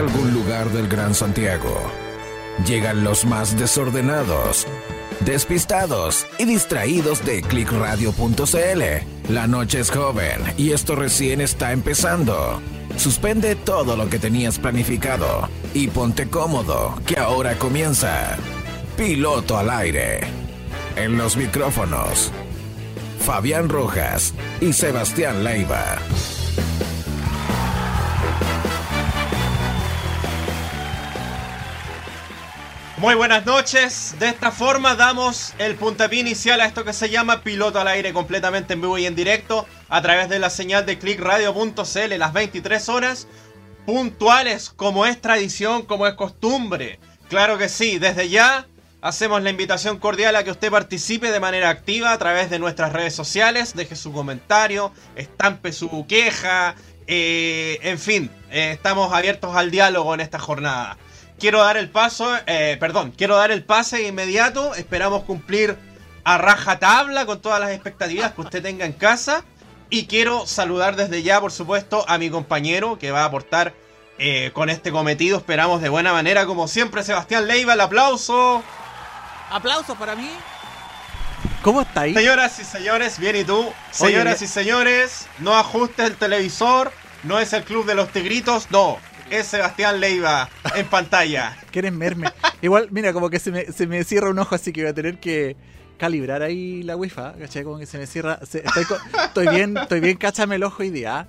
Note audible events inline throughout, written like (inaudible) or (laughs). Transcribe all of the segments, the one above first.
algún lugar del Gran Santiago. Llegan los más desordenados, despistados y distraídos de clickradio.cl. La noche es joven y esto recién está empezando. Suspende todo lo que tenías planificado y ponte cómodo, que ahora comienza. Piloto al aire. En los micrófonos, Fabián Rojas y Sebastián Leiva. Muy buenas noches. De esta forma damos el puntapié inicial a esto que se llama Piloto al aire completamente en vivo y en directo a través de la señal de clickradio.cl las 23 horas puntuales como es tradición, como es costumbre. Claro que sí, desde ya hacemos la invitación cordial a que usted participe de manera activa a través de nuestras redes sociales, deje su comentario, estampe su queja, eh, en fin, eh, estamos abiertos al diálogo en esta jornada quiero dar el paso, eh, perdón, quiero dar el pase inmediato. Esperamos cumplir a raja tabla con todas las expectativas que usted tenga en casa. Y quiero saludar desde ya, por supuesto, a mi compañero que va a aportar eh, con este cometido. Esperamos de buena manera, como siempre, Sebastián Leiva. El aplauso. Aplauso para mí. ¿Cómo está ahí? Señoras y señores, bien y tú. Señoras y señores, no ajustes el televisor. No es el club de los tigritos, no es Sebastián Leiva en pantalla. Quieren verme. Igual, mira, como que se me, se me cierra un ojo, así que voy a tener que calibrar ahí la wifi, ¿cachai? Como que se me cierra. estoy, bien, estoy bien, cáchame el ojo hoy día.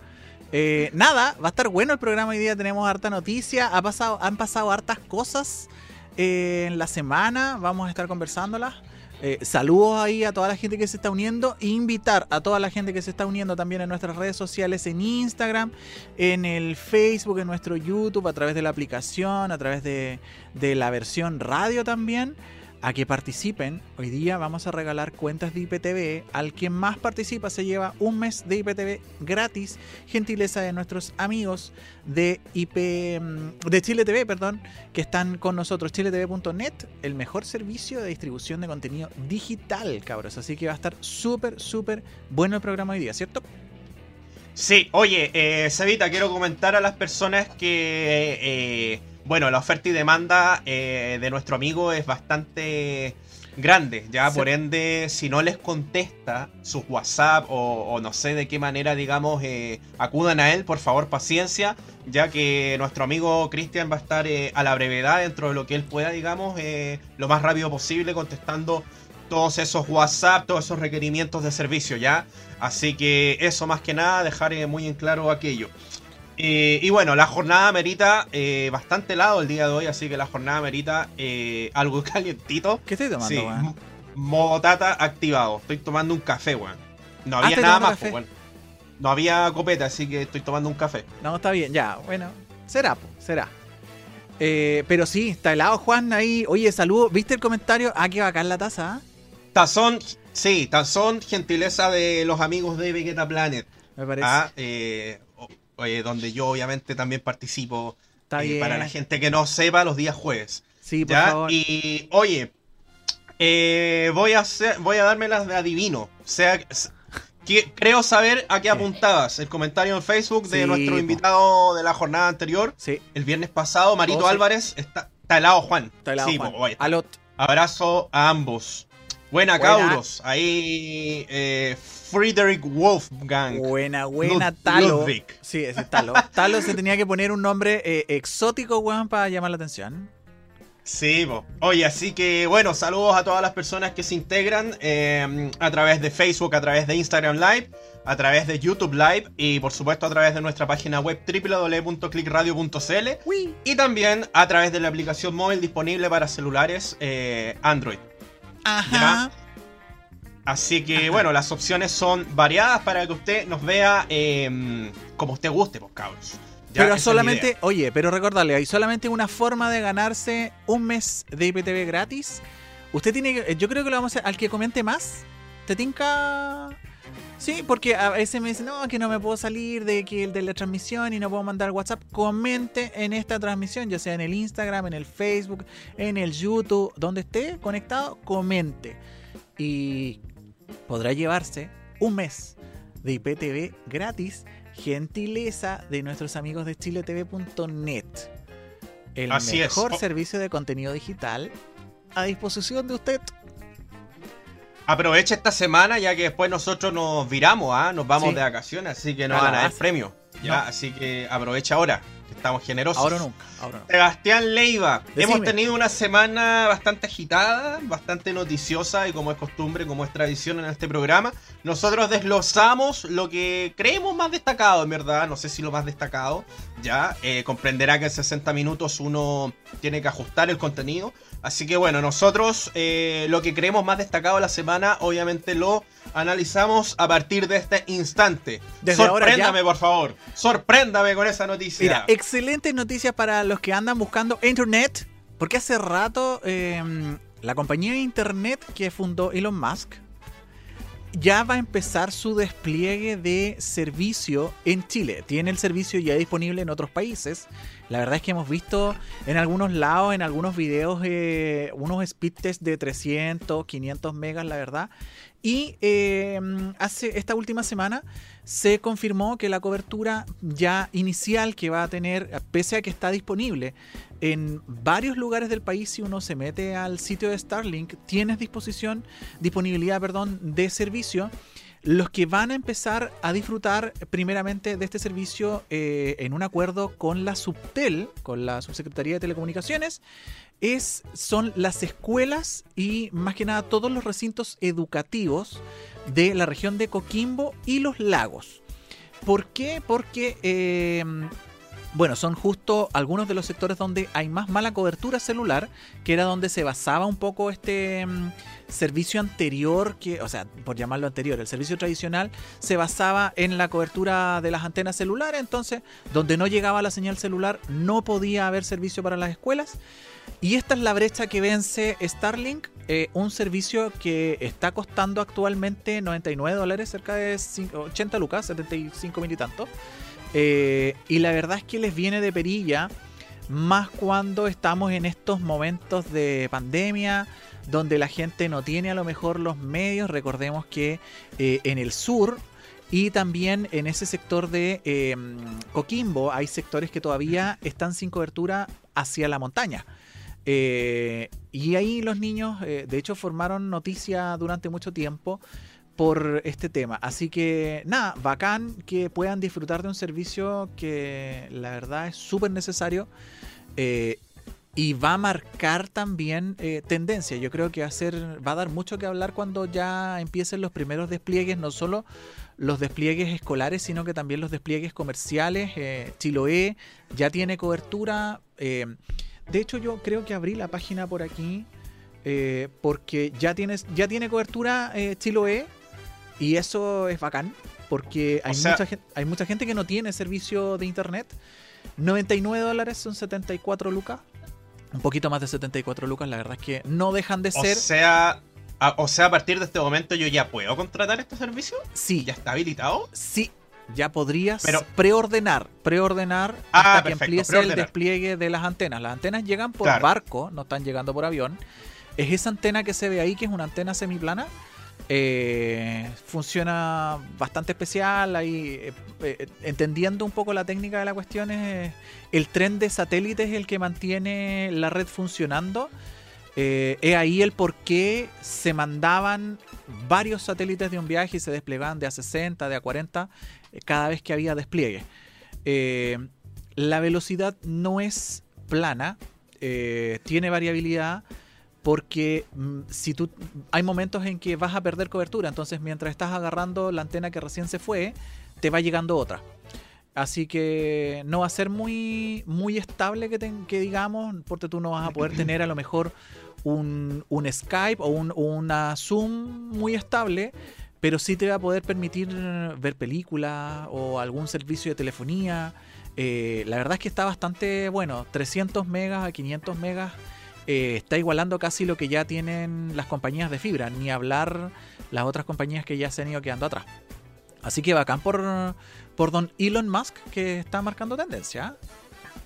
Eh, nada, va a estar bueno el programa hoy día. Tenemos harta noticia. Ha pasado, han pasado hartas cosas eh, en la semana. Vamos a estar conversándolas. Eh, saludos ahí a toda la gente que se está uniendo. E invitar a toda la gente que se está uniendo también en nuestras redes sociales, en Instagram, en el Facebook, en nuestro YouTube, a través de la aplicación, a través de, de la versión radio también a que participen. Hoy día vamos a regalar cuentas de IPTV. Al quien más participa se lleva un mes de IPTV gratis. Gentileza de nuestros amigos de IP mm, de Chile TV, perdón, que están con nosotros. ChileTV.net, el mejor servicio de distribución de contenido digital, cabros. Así que va a estar súper, súper bueno el programa hoy día, ¿cierto? Sí, oye, eh, quiero comentar a las personas que eh, bueno, la oferta y demanda eh, de nuestro amigo es bastante grande, ya por ende, si no les contesta sus WhatsApp o, no sé de qué manera, digamos, eh, acudan a él, por favor, paciencia, ya que nuestro amigo Cristian va a estar eh, a la brevedad dentro de lo que él pueda, digamos, lo más rápido posible contestando todos esos WhatsApp, todos esos requerimientos de servicio, ¿ya? Así que eso más que nada, dejar muy en claro aquello. Eh, y bueno, la jornada merita eh, bastante helado el día de hoy, así que la jornada merita eh, algo (laughs) calientito. ¿Qué estoy tomando, sí, Modotata activado. Estoy tomando un café, weón. No había ah, nada más, pues, No había copeta, así que estoy tomando un café. No, está bien, ya, bueno. Será, será. pero sí, está helado, Juan, ahí. Oye, saludo. ¿Viste el comentario? Ah, que bacán la taza. ¿ah? Tazón, sí, tazón, gentileza de los amigos de Vegeta Planet. Me parece. Ah, donde yo obviamente también participo. Eh, para la gente que no sepa, los días jueves. Sí, por favor. Y oye, eh, voy a hacer, voy a darme las de adivino. O sea, creo saber a qué apuntabas. El comentario en Facebook de nuestro invitado de la jornada anterior. Sí. El viernes pasado, Marito oh, Álvarez, está, está helado Juan. Está helado Juan. Abrazo a ambos. Buena, Cauros. Ahí eh, Friedrich Wolfgang. Buena, buena, Talo. Sí, ese Talo. Talo se tenía que poner un nombre eh, exótico, weón, para llamar la atención. Sí, oye, así que bueno, saludos a todas las personas que se integran eh, a través de Facebook, a través de Instagram Live, a través de YouTube Live y por supuesto a través de nuestra página web www.clickradio.cl y también a través de la aplicación móvil disponible para celulares eh, Android. Ajá. Así que bueno, las opciones son variadas para que usted nos vea em, como usted guste, pues cabros. pero solamente, oye, pero recordarle, hay solamente una forma de ganarse un mes de IPTV gratis. Usted tiene que, yo creo que lo vamos a hacer al que comente más. ¿Te tinca? Sí, porque a veces me dicen, no, que no me puedo salir de, que, de la transmisión y no puedo mandar WhatsApp. Comente en esta transmisión, ya sea en el Instagram, en el Facebook, en el YouTube, donde esté conectado, comente. Y podrá llevarse un mes de IPTV gratis, gentileza de nuestros amigos de chiletv.net. el mejor servicio de contenido digital a disposición de usted. Aproveche esta semana ya que después nosotros nos viramos, ¿ah? nos vamos de vacaciones, así que no van a dar premio. Ya, así que aprovecha ahora. Estamos generosos. Ahora nunca. Ahora Sebastián Leiva. Hemos tenido una semana bastante agitada, bastante noticiosa y como es costumbre, como es tradición en este programa, nosotros desglosamos lo que creemos más destacado, en verdad. No sé si lo más destacado. Ya eh, comprenderá que en 60 minutos uno tiene que ajustar el contenido. Así que bueno, nosotros eh, lo que creemos más destacado de la semana, obviamente lo analizamos a partir de este instante. Sorpréndame, por favor. Sorpréndame con esa noticia. Mira, excelentes noticias para los que andan buscando internet. Porque hace rato em, la compañía de internet que fundó Elon Musk ya va a empezar su despliegue de servicio en Chile. Tiene el servicio ya disponible en otros países. La verdad es que hemos visto en algunos lados, en algunos videos, eh, unos speed tests de 300, 500 megas, la verdad. Y em, hace esta última semana se confirmó que la cobertura ya inicial que va a tener, pese a que está disponible en varios lugares del país, si uno se mete al sitio de Starlink, tienes disposición, disponibilidad, perdón, de servicio. Los que van a empezar a disfrutar primeramente de este servicio eh, en un acuerdo con la Subtel, con la Subsecretaría de Telecomunicaciones, es, son las escuelas y más que nada todos los recintos educativos de la región de Coquimbo y los lagos. ¿Por qué? Porque, eh, bueno, son justo algunos de los sectores donde hay más mala cobertura celular, que era donde se basaba un poco este mm, servicio anterior, que, o sea, por llamarlo anterior, el servicio tradicional se basaba en la cobertura de las antenas celulares, entonces, donde no llegaba la señal celular, no podía haber servicio para las escuelas. Y esta es la brecha que vence Starlink, eh, un servicio que está costando actualmente 99 dólares, cerca de 80 lucas, 75 mil y tanto. Eh, y la verdad es que les viene de perilla, más cuando estamos en estos momentos de pandemia, donde la gente no tiene a lo mejor los medios. Recordemos que eh, en el sur y también en ese sector de Coquimbo hay sectores que todavía están sin cobertura hacia la montaña. Eh, y ahí los niños, de hecho, formaron noticia durante mucho tiempo por este tema. Así que nada, bacán que puedan disfrutar de un servicio que la verdad es súper necesario. Eh, y va a marcar también tendencia. Yo creo que va a, dar mucho que hablar cuando ya empiecen los primeros despliegues, no solo los despliegues escolares, sino que también los despliegues comerciales. Chiloé ya tiene cobertura. De hecho, yo creo que abrí la página por aquí eh, porque ya, tienes, ya tiene cobertura eh, Chiloé y eso es bacán porque hay, mucha gente, hay mucha gente que no tiene servicio de internet. 99 dólares son 74 lucas. Un poquito más de 74 lucas, la verdad es que no dejan de ser. O sea, o sea, a partir de este momento yo ya puedo contratar este servicio? Sí. ¿Ya está habilitado? Sí, ya podrías preordenar, preordenar hasta ah, que empiece el despliegue de las antenas. Las antenas llegan por barco, no están llegando por avión. Es esa antena que se ve ahí, que es una antena semiplana. Eh, funciona bastante especial. Ahí, eh, eh, entendiendo un poco la técnica de la cuestión, es el tren de satélites es el que mantiene la red funcionando. es ahí el por qué se mandaban varios satélites de un viaje y se desplegaban de a 60, de a 40 cada vez que había despliegue. La velocidad no es plana, tiene variabilidad porque mm, si tú hay momentos en que vas a perder cobertura, entonces mientras estás agarrando la antena que recién se fue, te va llegando otra. Así que no va a ser muy, muy estable que, que digamos, porque tú no vas a poder tener a lo mejor un, Skype o un, una Zoom muy estable, pero sí te va a poder permitir ver películas o algún servicio de telefonía. Eh, la verdad es que está bastante bueno, 300 megas a 500 megas. Eh, está igualando casi lo que ya tienen las compañías de fibra, ni hablar las otras compañías que ya se han ido quedando atrás. Así que bacán por, por don Elon Musk que está marcando tendencia.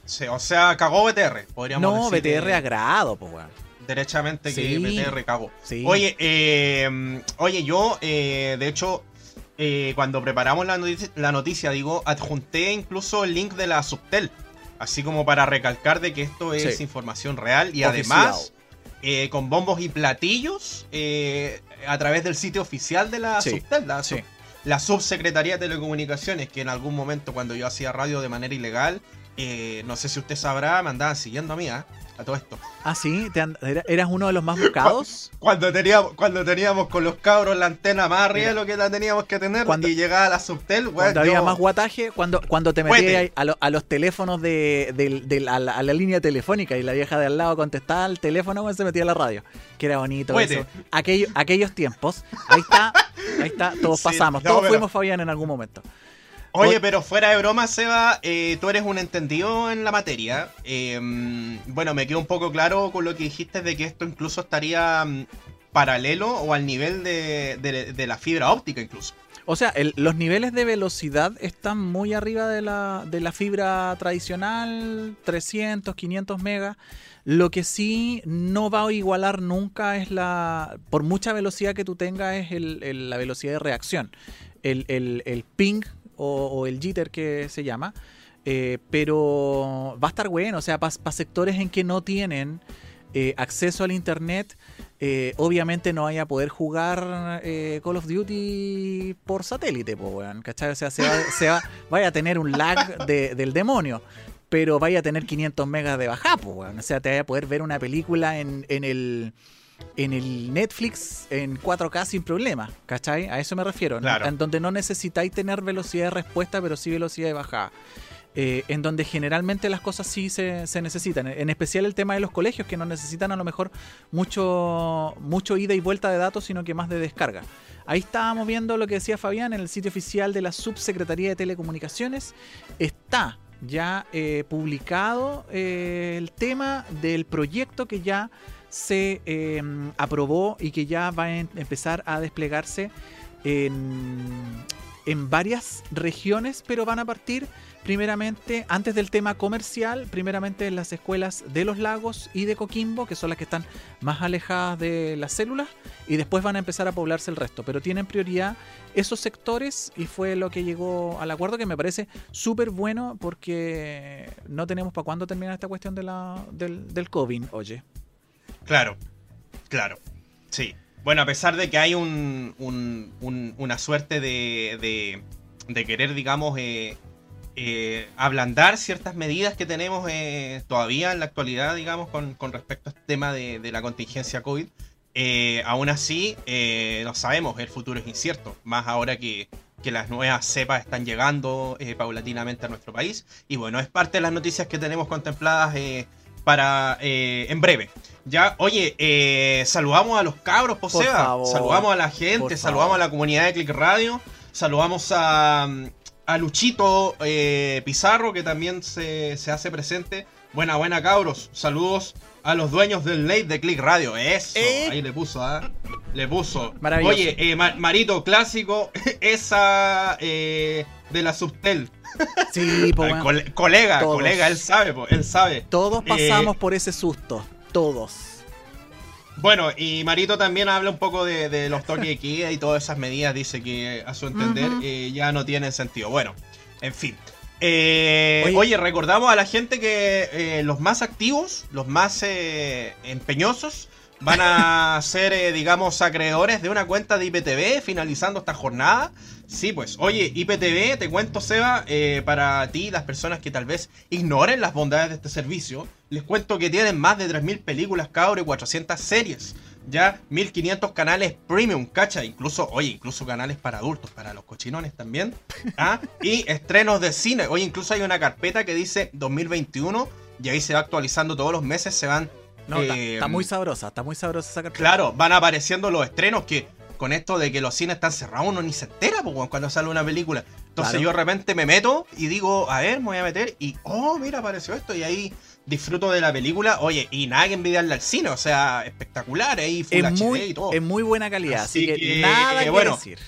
Sí, o sea, cagó BTR, podríamos no, decir. No, BTR agrado, pues, weón derechamente que BTR cagó. Oye, eh, oye, yo, eh, de hecho, eh, cuando preparamos la noticia, la noticia, digo, adjunté incluso el link de la Subtel. Así como para recalcar de que esto es información real y además eh, con bombos y platillos eh, a través del sitio oficial de la Subtel, la, Subsecretaría de Telecomunicaciones, que en algún momento cuando yo hacía radio de manera ilegal, eh, no sé si usted sabrá, me andaban siguiendo a mí, ¿ah? A todo esto. Ah, sí, eras uno de los más buscados. Cuando teníamos, cuando teníamos con los cabros la antena más arriba de lo que la teníamos que tener cuando, y llegaba a la subtel, Cuando había más guataje, cuando, cuando te metías a, los teléfonos de, a, la, línea telefónica y la vieja de al lado contestaba al teléfono cuando se metía a la radio. Que era bonito eso. aquellos tiempos. Ahí está, ahí está, todos pasamos, todos fuimos Fabián en algún momento. Oye, pero fuera de broma, Seba, eh, tú eres un entendido en la materia. Em, bueno, me quedó un poco claro con lo que dijiste de que esto incluso estaría mm, paralelo o al nivel de, la fibra óptica incluso. O sea, los niveles de velocidad están muy arriba de la, de la fibra tradicional, 300, 500 megas. Lo que sí no va a igualar nunca es la, por mucha velocidad que tú tengas, es la velocidad de reacción. El, el ping o, el jitter que se llama. Eh, pero va a estar bueno, o sea, para sectores en que no tienen eh, acceso al internet, eh, obviamente no vaya a poder jugar Call of Duty por satélite, pues, ¿cachai? O sea, se va, vaya a tener un lag del demonio, pero vaya a tener 500 megas de baja, pues, O sea, te vaya a poder ver una película en, en el en el Netflix en 4K sin problema, ¿cachai? A eso me refiero. En donde no necesitáis tener velocidad de respuesta, pero sí velocidad de bajada. Eh, en donde generalmente las cosas sí se, necesitan. En especial el tema de los colegios, que no necesitan a lo mejor mucho, mucho ida y vuelta de datos, sino que más de descarga. Ahí estábamos viendo lo que decía Fabián en el sitio oficial de la Subsecretaría de Telecomunicaciones. Está ya eh, publicado eh, el tema del proyecto que ya se em, aprobó y que ya va a em, empezar a desplegarse en, varias regiones, pero van a partir primeramente, antes del tema comercial, primeramente en las escuelas de los lagos y de Coquimbo, que son las que están más alejadas de las células, y después van a empezar a poblarse el resto, pero tienen prioridad esos sectores y fue lo que llegó al acuerdo que me parece súper bueno porque no tenemos para cuándo terminar esta cuestión del, del COVID, oye. Claro, claro, sí. Bueno, a pesar de que hay un, una suerte de, de, querer, digamos, eh, eh, ablandar ciertas medidas que tenemos eh, todavía en la actualidad, digamos, con, respecto a este tema de, la contingencia COVID, aún así, no sabemos, el futuro es incierto, más ahora que las nuevas cepas están llegando paulatinamente a nuestro país. Y bueno, es parte de las noticias que tenemos contempladas para en breve. Ya, oye, eh, saludamos a los cabros, Poseba. Saludamos a la gente, saludamos a la comunidad de Click Radio. Saludamos a, a Luchito eh, Pizarro, que también se, hace presente. Buena, buena, cabros. Saludos a los dueños del late de Click Radio. Eso, eh. ahí le puso, ¿ah? Le puso. Oye, Marito Clásico, (laughs) esa de la Subtel. Sí, colega, colega, él sabe, él sabe. Todos pasamos por ese susto todos. Bueno, y Marito también habla un poco de, los toques de queda y todas esas medidas, dice que a su entender eh, ya no tienen sentido. Bueno, en fin. Eh, oye. recordamos a la gente que eh, los más activos, los más empeñosos, van a ser, digamos, acreedores de una cuenta de IPTV finalizando esta jornada. Sí, pues, oye, IPTV, te cuento, Seba, eh, para ti, las personas que tal vez ignoren las bondades de este servicio, les cuento que tienen más de 3.000 películas, cabrón, y 400 series. Ya 1500 canales premium, cacha, incluso, oye, incluso canales para adultos, para los cochinones también. ¿ah? Y estrenos de cine. Oye, incluso hay una carpeta que dice 2021 y ahí se va actualizando todos los meses, se van no, está, eh, muy sabrosa, está muy sabrosa esa carpeta. Claro, van apareciendo los estrenos que con esto de que los cines están cerrados uno ni se entera cuando sale una película. Entonces yo de repente me meto y digo, a ver, me voy a meter y, oh, mira, apareció esto y ahí disfruto de la película. Oye, y nada que envidiarle al cine, o sea, espectacular, ahí Full es muy, y todo. Es muy buena calidad, así, que, nada que bueno, decir.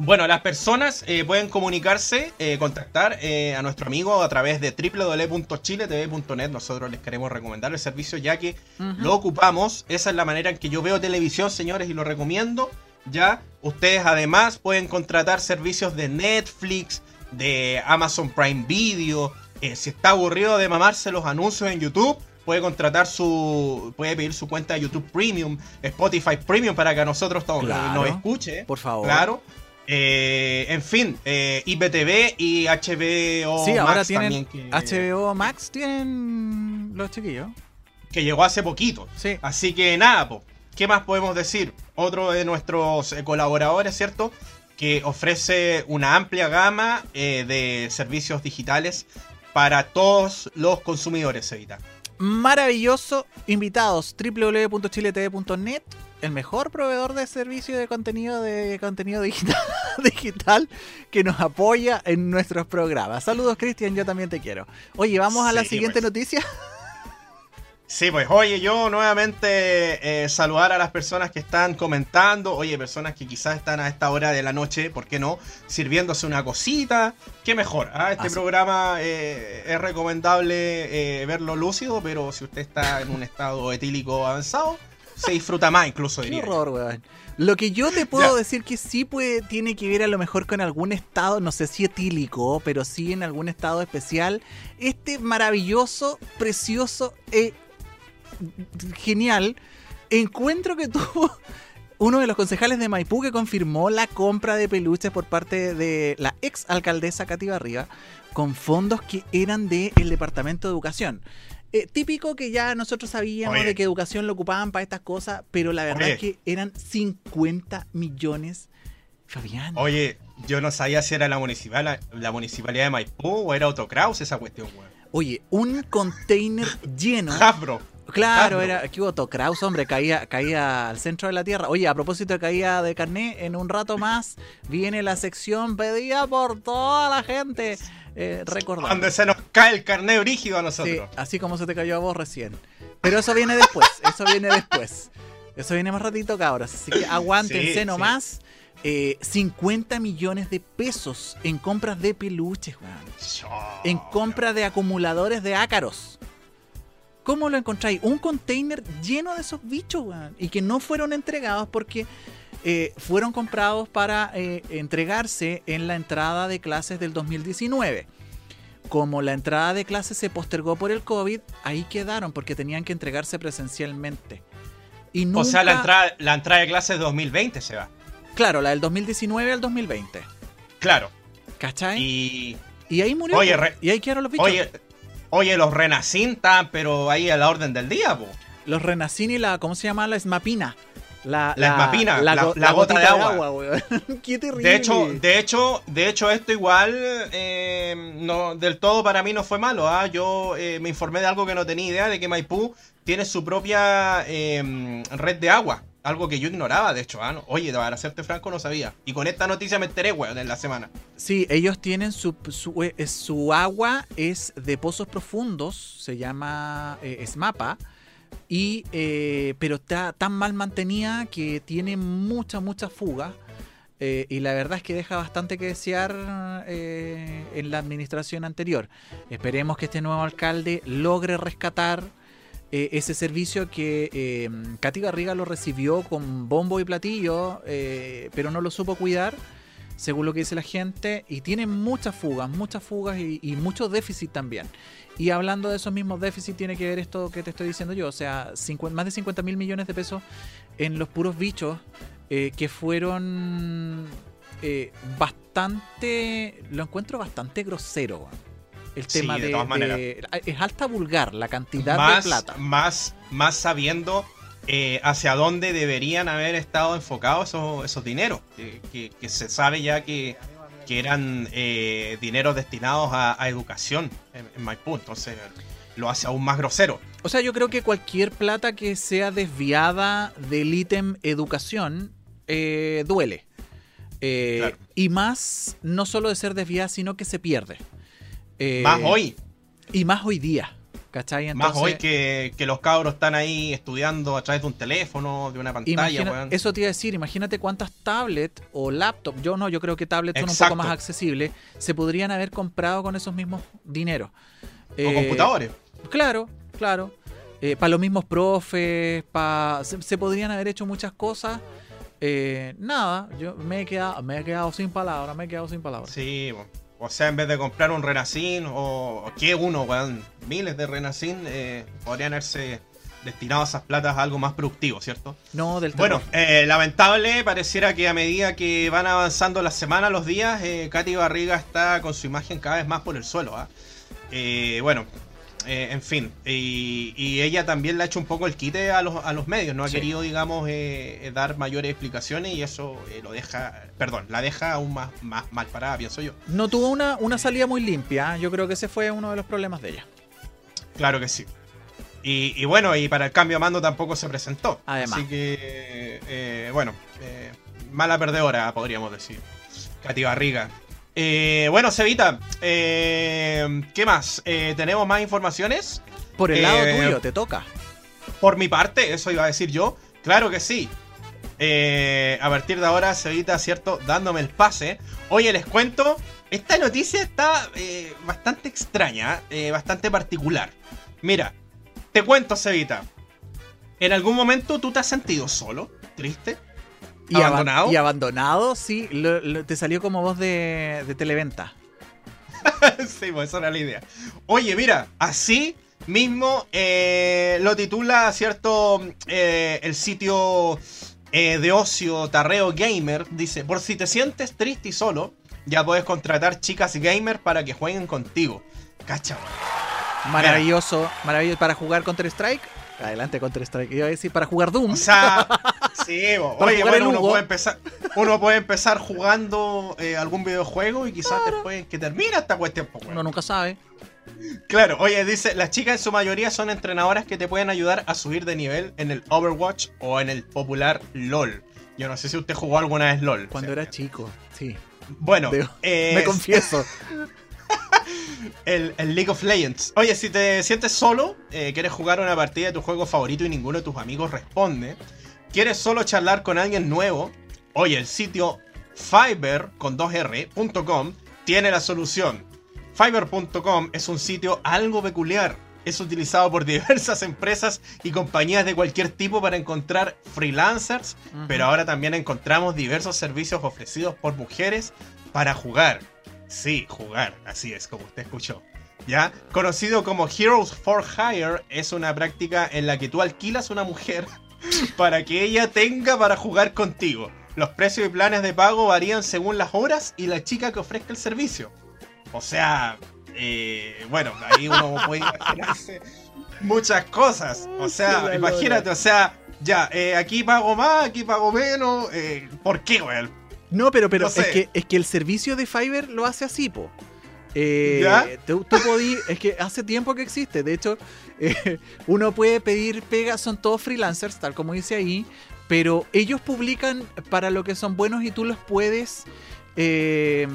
Bueno, las personas eh, pueden comunicarse, eh, contactar eh, a nuestro amigo a través de www.chiletv.net. Nosotros les queremos recomendar el servicio ya que lo ocupamos. Esa es la manera en que yo veo televisión, señores, y lo recomiendo. Ya, ustedes además pueden contratar servicios de Netflix, de Amazon Prime Video, Eh, si está aburrido de mamarse los anuncios en YouTube, puede contratar su. puede pedir su cuenta de YouTube Premium, Spotify Premium para que a nosotros todos Claro. nos escuche. Por favor. Claro. Eh, en fin, eh, IPTV y HBO sí, ahora Max tienen también, que, HBO Max, tienen los chiquillos. que llegó hace poquito. Sí. Así que nada, po, ¿qué más podemos decir? Otro de nuestros eh, colaboradores, ¿cierto? Que ofrece una amplia gama eh, de servicios digitales para todos los consumidores, Evita. Maravilloso. Invitados, www.chiletv.net, el mejor proveedor de servicio de contenido de contenido digital, (laughs) digital que nos apoya en nuestros programas. Saludos, Cristian, yo también te quiero. Oye, vamos a la siguiente pues. noticia. (laughs) Sí, pues oye, yo nuevamente eh, saludar a las personas que están comentando, oye, personas que quizás están a esta hora de la noche, ¿por qué no? Sirviéndose una cosita, qué mejor. ¿ah? Este Así. programa eh, es recomendable eh, verlo lúcido, pero si usted está en un estado etílico avanzado, se disfruta más incluso, Qué diría. yo. horror, weón. Lo que yo te puedo Ya. decir que sí puede, tiene que ver a lo mejor con algún estado, no sé si etílico, pero sí en algún estado especial. Este maravilloso, precioso, e genial encuentro que tuvo (laughs) uno de los concejales de Maipú que confirmó la compra de peluches por parte de la ex alcaldesa Katy Barriga con fondos que eran del Departamento de Educación. Eh, típico que ya nosotros sabíamos Oye. de que educación lo ocupaban para estas cosas, pero la verdad Oye. es que eran 50 millones. Fabián. Oye, yo no sabía si era la, municipal, la municipalidad de Maipú o era Autocraus esa cuestión, weón. Oye, un container (laughs) lleno. Hasbro. Claro, Hasbro. era que Kraus, hombre, caía, caía al centro de la tierra. Oye, a propósito de caída de carnet, en un rato más viene la sección pedida por toda la gente. (laughs) Eh, recordando. Donde se nos cae el carnet brígido a Sí, nosotros. así como se te cayó a vos recién. Pero eso viene después, (laughs) eso viene después. Eso viene más ratito, cabros. Así que aguántense Sí, nomás. Eh, 50 millones de pesos en compras de peluches, weón. En compra de acumuladores de ácaros. ¿Cómo lo encontráis? Un container lleno de esos bichos, weón. Y que no fueron entregados porque eh, fueron comprados para eh, entregarse en la entrada de clases del 2019. Como la entrada de clases se postergó por el COVID, ahí quedaron porque tenían que entregarse presencialmente. Y O sea, la entrada, la entrada de clases de 2020 se va. Claro, la del 2019 al 2020. Claro. ¿Cachai? Y, Y. ahí murió. Oye, re- y ahí quedaron los bichos. Oye, oye, los renacintan, pero ahí a la orden del día, po. Los Renacini y la. ¿Cómo se llama? La Esmapina. La, La Esmapina, la- go- la gota de agua. weón. (laughs) Qué terrible. De hecho, de hecho, de hecho, esto igual eh, no, del todo para mí no fue malo. ¿ah? Yo eh, me informé de algo que no tenía idea, de que Maipú tiene su propia eh, red de agua. Algo que yo ignoraba, de hecho. ¿ah? No- Oye, para serte franco, no sabía. Y con esta noticia me enteré, weón, en la semana. Sí, ellos tienen su, su, eh, su agua, es de pozos profundos, se llama eh, Esmapa, y, eh, pero está tan mal mantenida que tiene mucha, mucha fuga. eh, y la verdad es que deja bastante que desear eh, en la administración anterior. Esperemos que este nuevo alcalde logre rescatar eh, ese servicio que eh, Katy Garriga lo recibió con bombo y platillo, pero no lo supo cuidar según lo que dice la gente, y tiene muchas fugas, muchas fugas y mucho déficit también. Y hablando de esos mismos déficits, tiene que ver esto que te estoy diciendo yo, o sea, 50 más de 50 mil millones de pesos en los puros bichos eh, que fueron eh, bastante, lo encuentro bastante grosero. El Sí, tema de de, todas maneras. de- es alta vulgar la cantidad más, de plata. Más, más sabiendo eh, hacia dónde deberían haber estado enfocados esos, esos dineros. Que, que- que se sabe ya que, que eran eh, dineros destinados a, a educación en, en Maipú. Entonces lo hace aún más grosero. O sea, yo creo que cualquier plata que sea desviada del ítem educación eh, duele. Eh, Claro. Y más, no solo de ser desviada, sino que se pierde. Eh, más hoy, Y más hoy día. ¿Cachai? más hoy que, que los cabros están ahí estudiando a través de un teléfono, de una pantalla. imagina- eso te iba a decir, imagínate cuántas tablets o laptops, yo no, yo creo que tablets son un Exacto. poco más accesibles, se podrían haber comprado con esos mismos dineros. o Eh, computadores. Claro, claro. para los mismos profes, pa, se, se podrían haber hecho muchas cosas. Eh, nada, yo me he, quedado, me he quedado sin palabras, me he quedado sin palabras. Sí, bo. O sea, en vez de comprar un Renacin o que uno, weón, miles de Renacin, eh, podrían haberse destinado esas platas a algo más productivo, ¿cierto? No, del todo. Bueno, eh, lamentable, pareciera que a medida que van avanzando las semanas, los días, eh, Katy Barriga está con su imagen cada vez más por el suelo. ¿ah? Eh, bueno, eh, en fin, y, y ella también le ha hecho un poco el quite a los, a los medios, no ha Sí. querido, digamos, eh, eh, dar mayores explicaciones y eso eh, lo deja, perdón, la deja aún más, más mal parada, pienso yo. No tuvo una, una salida muy limpia. Yo creo que ese fue uno de los problemas de ella. Claro que sí. Y, y bueno, y para el cambio de mando tampoco se presentó. Además. Así que, bueno, mala perdedora, podríamos decir. Katy Barriga. Eh, bueno, Cevita, eh, ¿qué más? Eh, ¿Tenemos más informaciones? Por el Eh, lado tuyo, te toca. Por mi parte, eso iba a decir yo. Claro que sí. Eh, a partir de ahora, Cevita, ¿cierto? Dándome el pase. Oye, les cuento. Esta noticia está eh, bastante extraña, eh, bastante particular. Mira, te cuento, Cevita. ¿En algún momento tú te has sentido solo? ¿Triste? Y aban- ¿Abandonado? Y abandonado, sí. lo- lo- te salió como voz de, de televenta. (laughs) sí, pues esa era la idea. Oye, mira, así mismo eh, lo titula, ¿cierto? Eh, el sitio eh, de ocio Tarreo Gamer. Dice, por si te sientes triste y solo, ya puedes contratar chicas gamer para que jueguen contigo. Cacha. Maravilloso, maravilloso. Para jugar Counter-Strike. Adelante, Counter-Strike. Iba a decir, para jugar Doom. O sea, (laughs) sí, oye, bueno, uno puede empezar, uno puede empezar jugando eh, algún videojuego y quizás después que termina esta cuestión, pues. Uno nunca sabe. Claro, oye, dice, las chicas en su mayoría son entrenadoras que te pueden ayudar a subir de nivel en el Overwatch o en el popular LOL. Yo no sé si usted jugó alguna vez LOL. Cuando era chico, sí. Bueno, Debo- eh, Me confieso. (laughs) el, el League of Legends. Oye, si te sientes solo, eh, quieres jugar una partida de tu juego favorito y ninguno de tus amigos responde, quieres solo charlar con alguien nuevo, oye, el sitio Fiverr con 2r.com tiene la solución. Fiverr.com es un sitio algo peculiar. Es utilizado por (laughs) diversas empresas y compañías de cualquier tipo para encontrar freelancers, pero ahora también encontramos diversos servicios ofrecidos por mujeres para jugar. Sí, jugar, así es como usted escuchó. ¿Ya? Conocido como Heroes for Hire, es una práctica en la que tú alquilas una mujer para que ella tenga para jugar contigo. Los precios y planes de pago varían según las horas y la chica que ofrezca el servicio. O sea, eh, bueno, ahí uno (laughs) puede imaginarse muchas cosas. O sea, imagínate, o sea, ya, eh, aquí pago más, aquí pago menos. eh, ¿Por qué, weón? No, pero, pero No sé. es, que, es que el servicio de Fiverr lo hace así, po. Eh, ¿Ya? Tú, tú podí- es que hace tiempo que existe. De hecho, eh, (laughs) uno puede pedir pega, son todos freelancers, tal como dice ahí, pero ellos publican para lo que son buenos y tú los puedes, eh,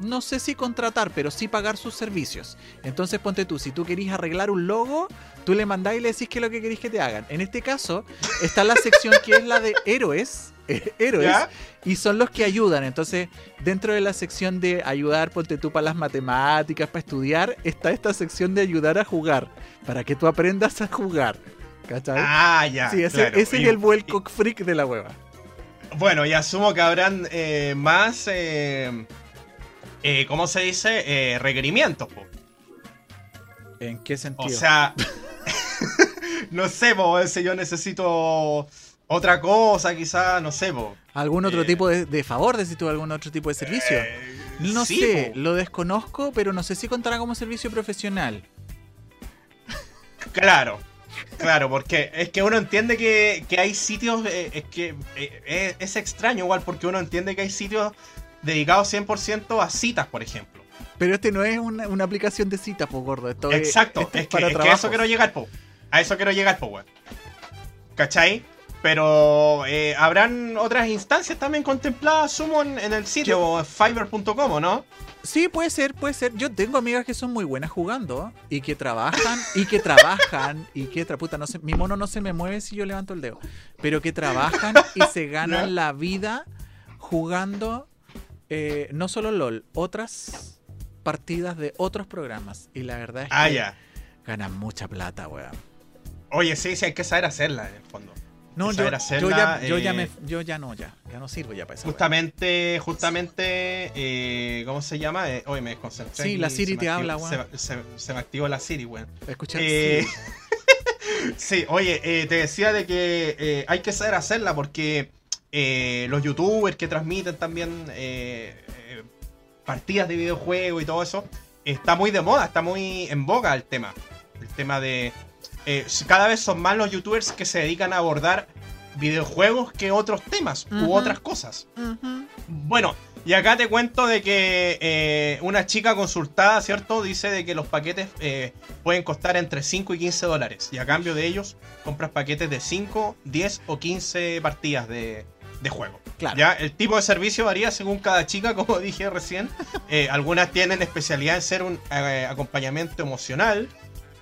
no sé si contratar, pero sí pagar sus servicios. Entonces, ponte tú, si tú querís arreglar un logo, tú le mandás y le decís qué es lo que querís que te hagan. En este caso, está la sección que es la de héroes. Eh, (laughs) héroes ¿Ya? y son los que ayudan. Entonces, dentro de la sección de ayudar, ponte tú para las matemáticas, para estudiar, está esta sección de ayudar a jugar, para que tú aprendas a jugar. ¿Cachai? Ah, ya. sí, ese, claro. ese Y- es el vuelco freak de la hueva. Bueno, y asumo que habrán eh, más. Eh, eh, ¿Cómo se dice? Requerimientos, po. ¿En qué sentido? O sea, (laughs) no sé, po, si yo necesito otra cosa, quizás, no sé, po. ¿Algún otro eh, tipo de, de favor? ¿Decís tú algún otro tipo de servicio? Eh, no sí, sé, po. lo desconozco, pero no sé si contará como servicio profesional. Claro, claro, porque es que uno entiende que, que hay sitios, eh, es que es, es extraño igual, porque uno entiende que hay sitios dedicados 100% a citas, por ejemplo. Pero este no es una, una aplicación de citas, po gordo. Esto es- Exacto, esto es, que, para es que a eso quiero llegar, po. A eso quiero llegar, po, weón. ¿Cachai? Pero eh, habrán otras instancias también contempladas, sumo, en, en el sitio fiverr.com, ¿o ¿no? Sí, puede ser, puede ser. Yo tengo amigas que son muy buenas jugando y que trabajan y que trabajan y que tra puta, no sé, mi mono no se me mueve si yo levanto el dedo, pero que trabajan y se (laughs) ganan la vida jugando eh, no solo LOL, otras partidas de otros programas y la verdad es que Ah, ya. ganan mucha plata, weón. Oye, sí, sí, hay que saber hacerla, en el fondo. No, yo, yo ya, yo, ya eh, me, yo ya no, ya. Ya no sirvo ya para eso. Justamente, justamente, eh, ¿cómo se llama? Eh, hoy me desconcentré. Sí, la Siri te habla, weón. se- se me activó la Siri, weón. Escuchar Eh, sí. (laughs) sí, oye, eh, te decía de que eh, hay que saber hacerla porque eh, los youtubers que transmiten también eh, eh, partidas de videojuegos y todo eso, está muy de moda, está muy en boga el tema. El tema de... eh, cada vez son más los youtubers que se dedican a abordar videojuegos que otros temas u otras cosas. Bueno, y acá te cuento de que eh, una chica consultada, ¿cierto? Dice de que los paquetes eh, pueden costar entre 5 y 15 dólares. Y a cambio de ellos, compras paquetes de 5, 10 o 15 partidas de, de juego. Claro. Ya, el tipo de servicio varía según cada chica, (laughs) como dije recién. Eh, algunas tienen especialidad en ser un acompañamiento emocional.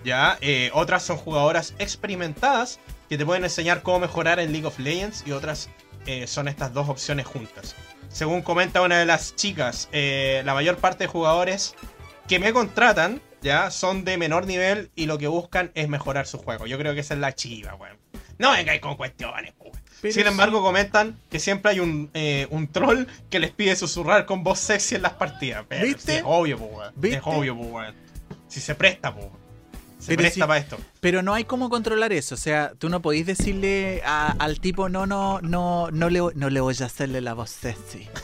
Ya, Eh, otras son jugadoras experimentadas que te pueden enseñar cómo mejorar en League of Legends y otras eh, son estas dos opciones juntas. Según comenta una de las chicas, eh, la mayor parte de jugadores que me contratan ya son de menor nivel y lo que buscan es mejorar su juego. Yo creo que esa es la chiva, weón. No vengáis con cuestiones, weón. Pero Sin sí. embargo, comentan que siempre hay un, eh, un troll que les pide susurrar con voz sexy en las partidas. Pero ¿Viste? sí, es obvio, po. ¿Viste? Es obvio, po. Si se presta, po. Se Pero presta si- para esto. Pero no hay cómo controlar eso. O sea, tú no podéis decirle a- al tipo, no, no, no, no le, no le voy a hacerle la voz sexy. (laughs)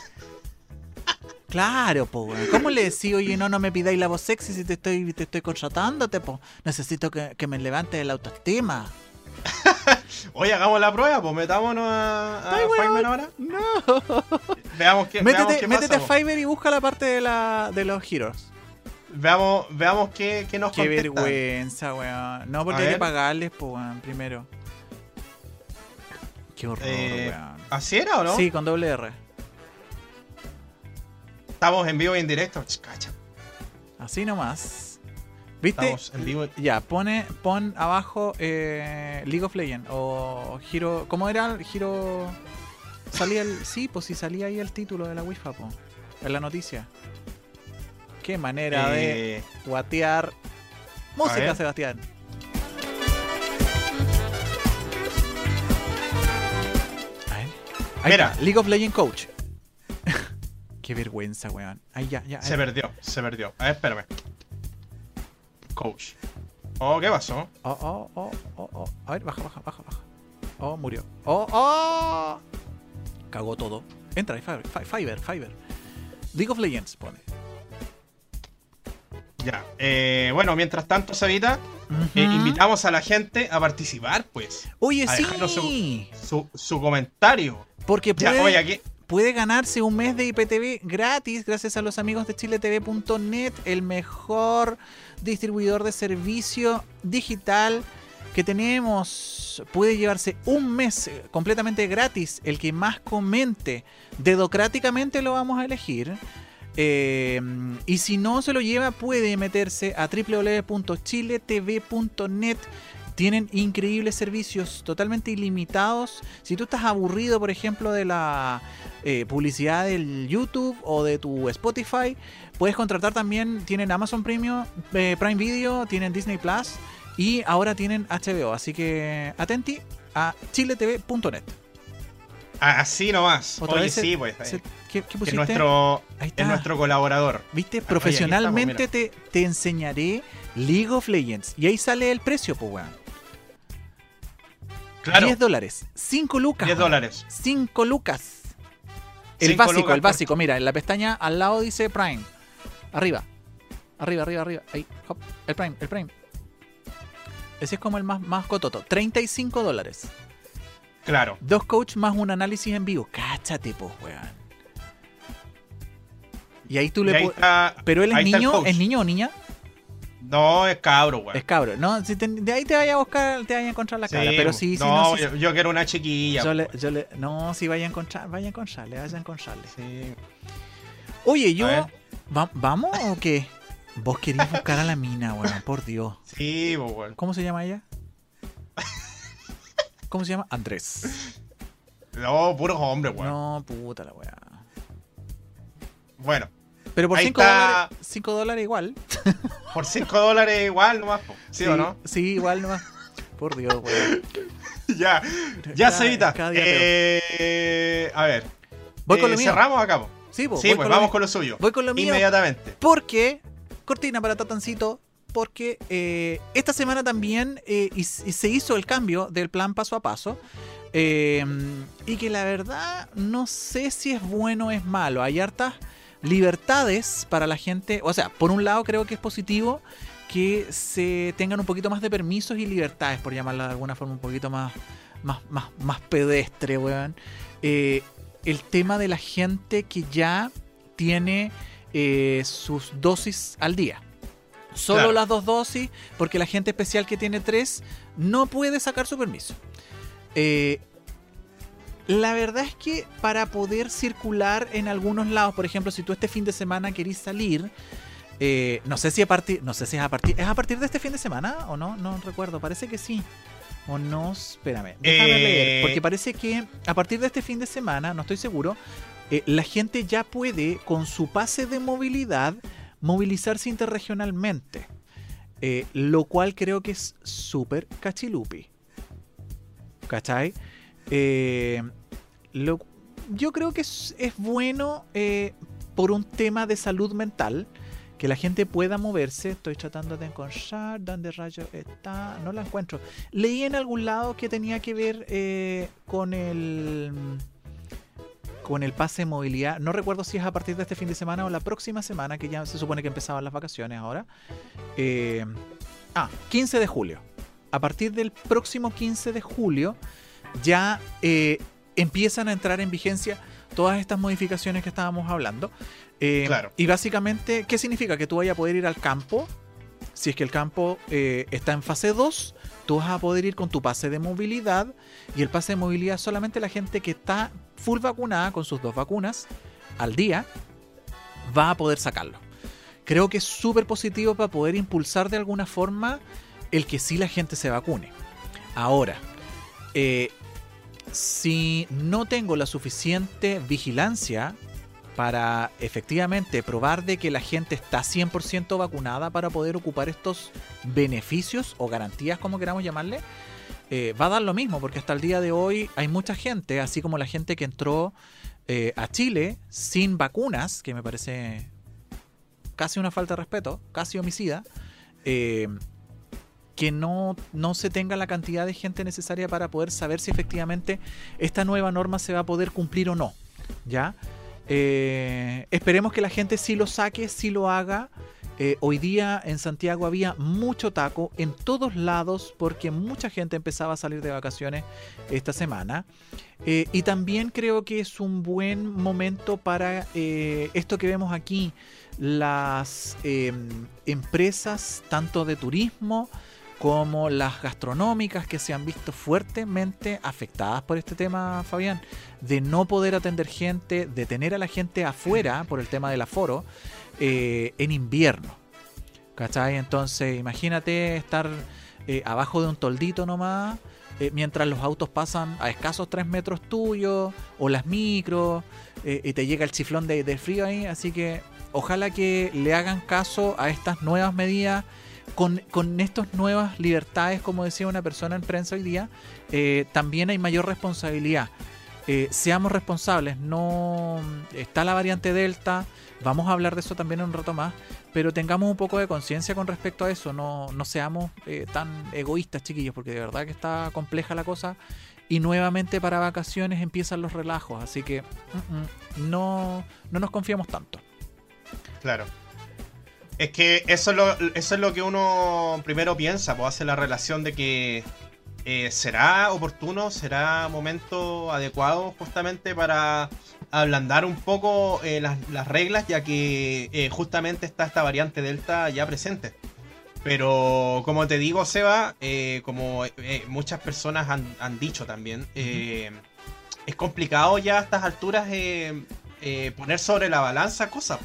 Claro, po. ¿Cómo le decís, oye, no, no me pidáis la voz sexy si te estoy, te estoy contratándote, po? Necesito que, que me levante el autoestima. (laughs) Oye, hagamos la prueba, pues metámonos a, a Ay. Fiverr ahora. No. (laughs) Veamos qué, veamos Métete, qué métete pasa, a Fiverr y busca la parte de, la, de los giros. Veamos, veamos qué, qué nos Qué contestan. vergüenza, weón. No, porque A hay que pagarles, po, weón, primero. Qué horror, Eh, weón. ¿Así era o no? Sí, con doble R. Estamos en vivo y en directo. Ch, Cacha. Así nomás. ¿Viste? Estamos en vivo. Ya, pone, pon abajo eh, League of Legends o Giro. ¿Cómo era? el Giro. Salía el. Sí, pues sí salía ahí el título de la Wi-Fi, po, en la noticia. Qué manera de Eh, guatear. Música. Sebastián. A ver. Ahí Mira. está, League of Legends Coach. (laughs) Qué vergüenza, weón. Ahí ya, ya. se perdió, se perdió. A ver, espérame. Coach. Oh, ¿qué pasó? Oh, oh, oh, oh, oh. A ver, baja, baja, baja, baja. Oh, murió. Oh, oh. Cagó todo. Entra, Fiverr, Fi- Fiverr, Fiverr. League of Legends, pone. Ya. Eh, bueno, mientras tanto, Sabita, eh, invitamos a la gente a participar, pues. Oye, a sí. Su, su comentario. Porque Ya, puede, oye, aquí. puede ganarse un mes de IPTV gratis gracias a los amigos de chiletv.net, el mejor distribuidor de servicio digital que tenemos. Puede llevarse un mes eh, completamente gratis. El que más comente dedocráticamente lo vamos a elegir. Eh, y si no se lo lleva, puede meterse a www.chiletv.net. Tienen increíbles servicios totalmente ilimitados. Si tú estás aburrido, por ejemplo, de la eh, publicidad del YouTube o de tu Spotify, puedes contratar también. Tienen Amazon Premium, eh, Prime Video, tienen Disney Plus y ahora tienen HBO. Así que atenti a chiletv.net. Así nomás. Otra Oye, vez sí, pues. se- ¿Qué, qué que pusiste? nuestro, Ahí está. es nuestro colaborador. ¿Viste? Profesionalmente estamos, te, te enseñaré League of Legends. Y ahí sale el precio, pues, weón. Claro, 10 dólares. 5 lucas. 10 weón. dólares. 5 lucas. El Cinco básico, lucas el por- básico. Mira, en la pestaña al lado dice Prime. Arriba. Arriba, arriba, arriba. Ahí. hop. El Prime, el Prime. Ese es como el más, más cototo. 35 dólares. Claro. Dos coach más un análisis en vivo. Cáchate, pues, weón. Y ahí tú Y le ahí está- Pero él es niño. ¿es niño o niña? No, es cabro, weón. Es cabro. No, si te- de ahí te vaya a buscar, te vaya a encontrar la Sí, cabra. Pero po. sí, sí, no, no, yo, yo quiero una chiquilla. yo le, yo le, no, si vaya a encontrar, vaya a encontrarle, vaya a encontrarle. Sí. Oye, yo, ver. ¿va- ¿vamos o qué? Vos querías buscar a la mina, weón, por Dios. Sí, po, weón. ¿Cómo se llama ella? ¿Cómo se llama? Andrés. No, puros hombres, weón. No, puta la weá. Bueno, Pero por Ahí 5 está. dólares, 5 dólares igual. (laughs) por 5 dólares igual nomás, po. ¿Sí, o no? Sí, igual nomás. Por Dios, weón. (laughs) ya, ya, Cevita. Eh, a ver. Voy con lo eh, mío. Cerramos acá. Sí, pues, sí, pues lo vamos con lo suyo. Voy con lo mío. Inmediatamente. Porque, cortina para Tatancito, porque eh, esta semana también eh, se hizo el cambio del plan paso a paso. eh, y que la verdad no sé si es bueno o es malo. Hay hartas libertades para la gente. O sea, por un lado creo que es positivo que se tengan un poquito más de permisos y libertades, por llamarla de alguna forma un poquito más, más, más, más pedestre, weón. El tema de la gente que ya tiene sus dosis al día. Solo Claro. las dos dosis, porque la gente especial que tiene tres no puede sacar su permiso. Eh, la verdad es que para poder circular en algunos lados, por ejemplo, si tú este fin de semana querís salir, eh, no sé si a partir, no sé si es a partir, es a partir de este fin de semana o no, no recuerdo, parece que sí. O no, espérame, déjame Eh, leer, porque parece que a partir de este fin de semana, no estoy seguro, eh, la gente ya puede con su pase de movilidad movilizarse interregionalmente, eh, lo cual creo que es súper cachilupi. ¿Cachai? Eh, lo- yo creo que es, es bueno eh, por un tema de salud mental que la gente pueda moverse. Estoy tratando de encontrar dónde rayo está. No la encuentro. Leí en algún lado que tenía que ver eh, con el con el pase de movilidad. No recuerdo si es a partir de este fin de semana o la próxima semana, que ya se supone que empezaban las vacaciones ahora. Eh, ah, 15 de julio. A partir del próximo 15 de julio ya eh, empiezan a entrar en vigencia todas estas modificaciones que estábamos hablando. Eh, Claro. Y básicamente, ¿qué significa? Que tú vayas a poder ir al campo. Si es que el campo está en fase 2, tú vas a poder ir con tu pase de movilidad. Y el pase de movilidad solamente la gente que está full vacunada con sus dos vacunas al día va a poder sacarlo. Creo que es súper positivo para poder impulsar de alguna forma el que sí la gente se vacune. Ahora, eh, si no tengo la suficiente vigilancia para efectivamente probar de que la gente está 100% vacunada para poder ocupar estos beneficios o garantías, como queramos llamarle, eh, va a dar lo mismo, porque hasta el día de hoy hay mucha gente, así como la gente que entró eh, a Chile sin vacunas, que me parece casi una falta de respeto, casi homicida, eh, que no, no se tenga la cantidad de gente necesaria para poder saber si efectivamente esta nueva norma se va a poder cumplir o no. ¿Ya? Eh, esperemos que la gente sí lo saque, sí lo haga. Eh, hoy día en Santiago había mucho taco en todos lados porque mucha gente empezaba a salir de vacaciones esta semana. Eh, y también creo que es un buen momento para esto que vemos aquí, las eh, empresas tanto de turismo como las gastronómicas que se han visto fuertemente afectadas por este tema, Fabián, de no poder atender gente, de tener a la gente afuera por el tema del aforo eh, en invierno. ¿Cachai? Entonces, imagínate estar eh, abajo de un toldito nomás, eh, mientras los autos pasan a escasos 3 metros tuyos, o las micros, y te llega el chiflón de, de frío ahí. Así que ojalá que le hagan caso a estas nuevas medidas con, con estas nuevas libertades, como decía una persona en prensa hoy día, eh, también hay mayor responsabilidad. Eh, seamos responsables, no está la variante Delta, vamos a hablar de eso también en un rato más, pero tengamos un poco de conciencia con respecto a eso, no, no seamos eh, tan egoístas, chiquillos, porque de verdad que está compleja la cosa y nuevamente para vacaciones empiezan los relajos, así que mm, mm, no, no nos confiamos tanto. Claro. Es que eso es lo, eso es lo que uno primero piensa, pues hace la relación de que eh, será oportuno, será momento adecuado justamente para ablandar un poco eh, las, las reglas, ya que eh, justamente está esta variante Delta ya presente. Pero como te digo, Seba, como muchas personas han, han dicho también, es complicado ya a estas alturas poner sobre la balanza cosas.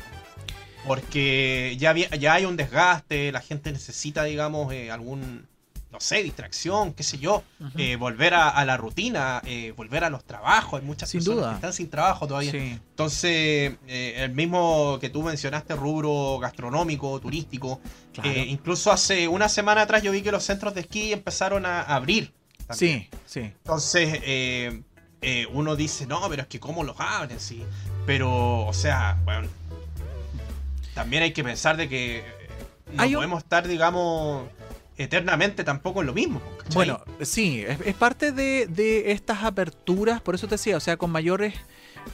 Porque ya, había- ya hay un desgaste, la gente necesita, digamos, eh, algún, no sé, distracción, qué sé yo, eh, volver a, a la rutina, eh, volver a los trabajos. Hay muchas Sin personas duda. que están sin trabajo todavía. Sí. Entonces, eh, el mismo que tú mencionaste, rubro gastronómico, turístico, Claro. incluso hace una semana atrás yo vi que los centros de esquí empezaron a abrir. Sí, sí. Entonces, uno dice, no, pero es que cómo los abren, sí. Pero, o sea, bueno, también hay que pensar de que no podemos estar, digamos, eternamente tampoco en lo mismo. Bueno, sí, es, parte de, estas aperturas, por eso te decía, o sea, con mayores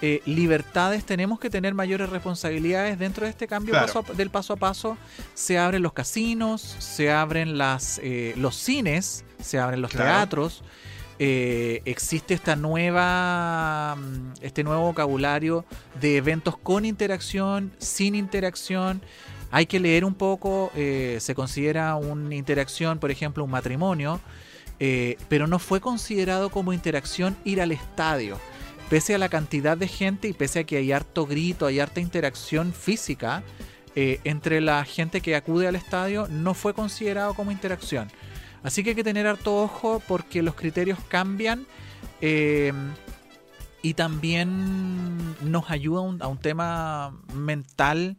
eh, libertades tenemos que tener mayores responsabilidades dentro de este cambio del paso a paso. Se abren los casinos, se abren las, eh, los cines, se abren los teatros. Eh, existe esta nueva mm, este nuevo vocabulario de eventos con interacción, sin interacción. Hay que leer un poco, eh, se considera una interacción, por ejemplo, un matrimonio, eh, pero no fue considerado como interacción ir al estadio. Pese a la cantidad de gente y pese a que hay harto grito, hay harta interacción física entre la gente que acude al estadio, no fue considerado como interacción. Así que hay que tener harto ojo porque los criterios cambian y también nos ayuda a un tema mental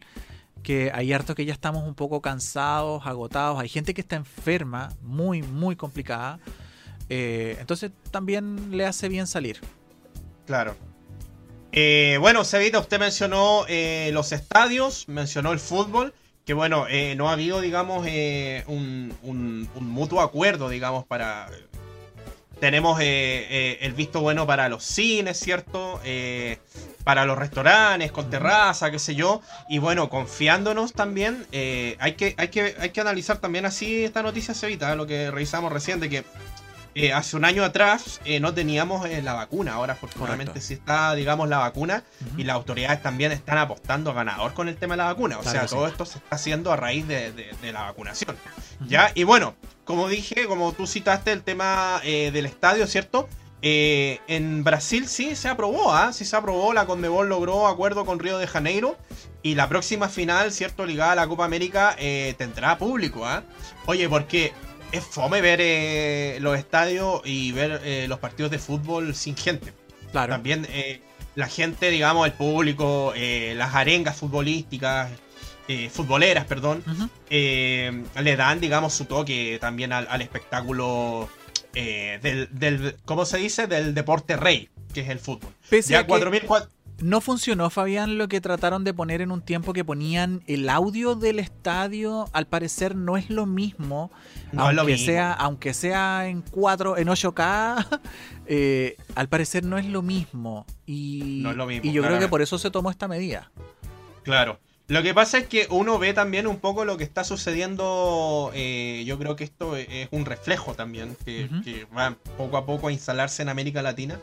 que hay harto que ya estamos un poco cansados, agotados. Hay gente que está enferma, muy, muy complicada. Eh, entonces también le hace bien salir. Claro. Eh, bueno, Sevita, usted mencionó eh, los estadios, mencionó el fútbol, que bueno, no ha habido, digamos, un, un, mutuo acuerdo, digamos, para... Tenemos el visto bueno para los cines, ¿cierto? para los restaurantes, con terraza, qué sé yo. Y bueno, confiándonos también, eh, hay, que, hay, que, hay que analizar también así esta noticia, Sevita, lo que revisamos recién, de que eh, hace un año atrás eh, no teníamos la vacuna. Ahora, afortunadamente, sí está, digamos, la vacuna. Y las autoridades también están apostando a ganador con el tema de la vacuna. O sea, todo esto se está haciendo a raíz de, la vacunación. ¿Ya? Y bueno, como dije, como tú citaste el tema del estadio, ¿cierto? Eh, en Brasil sí se aprobó, ¿ah? Sí se aprobó, la Conmebol logró acuerdo con Río de Janeiro y la próxima final, ¿cierto? Ligada a la Copa América eh, tendrá público, ¿ah? Oye, porque es fome ver eh, los estadios y ver los partidos de fútbol sin gente. Claro. También la gente, digamos, el público, las arengas futbolísticas, futboleras, perdón, le dan, digamos, su toque también al espectáculo eh, del, del, ¿cómo se dice? Del deporte rey, que es el fútbol. ya no funcionó, Fabián, lo que trataron de poner en un tiempo que ponían el audio del estadio. Al parecer no es lo mismo. aunque, Sea, aunque sea en 4, en 8K, (laughs) eh, al parecer no es lo mismo. Y, no es lo mismo, y yo creo que por eso se tomó esta medida. Claro. Lo que pasa es que uno ve también un poco lo que está sucediendo. Eh, yo creo que esto es un reflejo también, que, va poco a poco a instalarse en América Latina.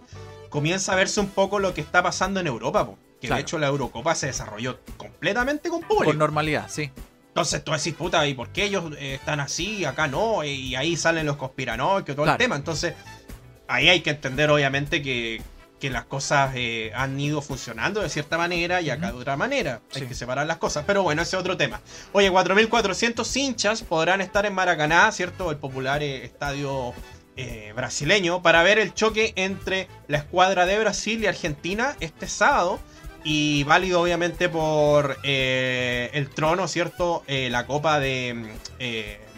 Comienza a verse un poco lo que está pasando en Europa, que de hecho la Eurocopa se desarrolló completamente con público. Con normalidad, sí. Entonces tú decís, puta, ¿y por qué ellos eh, están así, acá no? Y ahí salen los conspiranoicos, todo el tema. Entonces, ahí hay que entender, obviamente, que, que las cosas eh, han ido funcionando de cierta manera y acá de otra manera. Hay que separar las cosas. Pero bueno, ese es otro tema. Oye, 4.400 hinchas podrán estar en Maracaná, ¿cierto? El popular eh, estadio eh, brasileño, para ver el choque entre la escuadra de Brasil y Argentina este sábado. Y válido obviamente por el trono, ¿cierto? la Copa de,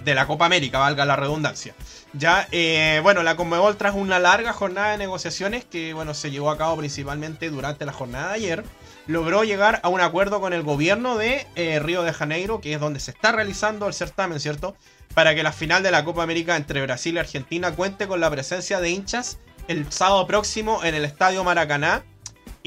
de la Copa América, valga la redundancia. Ya, eh, bueno, la Conmebol tras una larga jornada de negociaciones que, bueno, se llevó a cabo principalmente durante la jornada de ayer, logró llegar a un acuerdo con el gobierno de eh, Río de Janeiro, que es donde se está realizando el certamen, ¿cierto? Para que la final de la Copa América entre Brasil y Argentina cuente con la presencia de hinchas el sábado próximo en el Estadio Maracaná.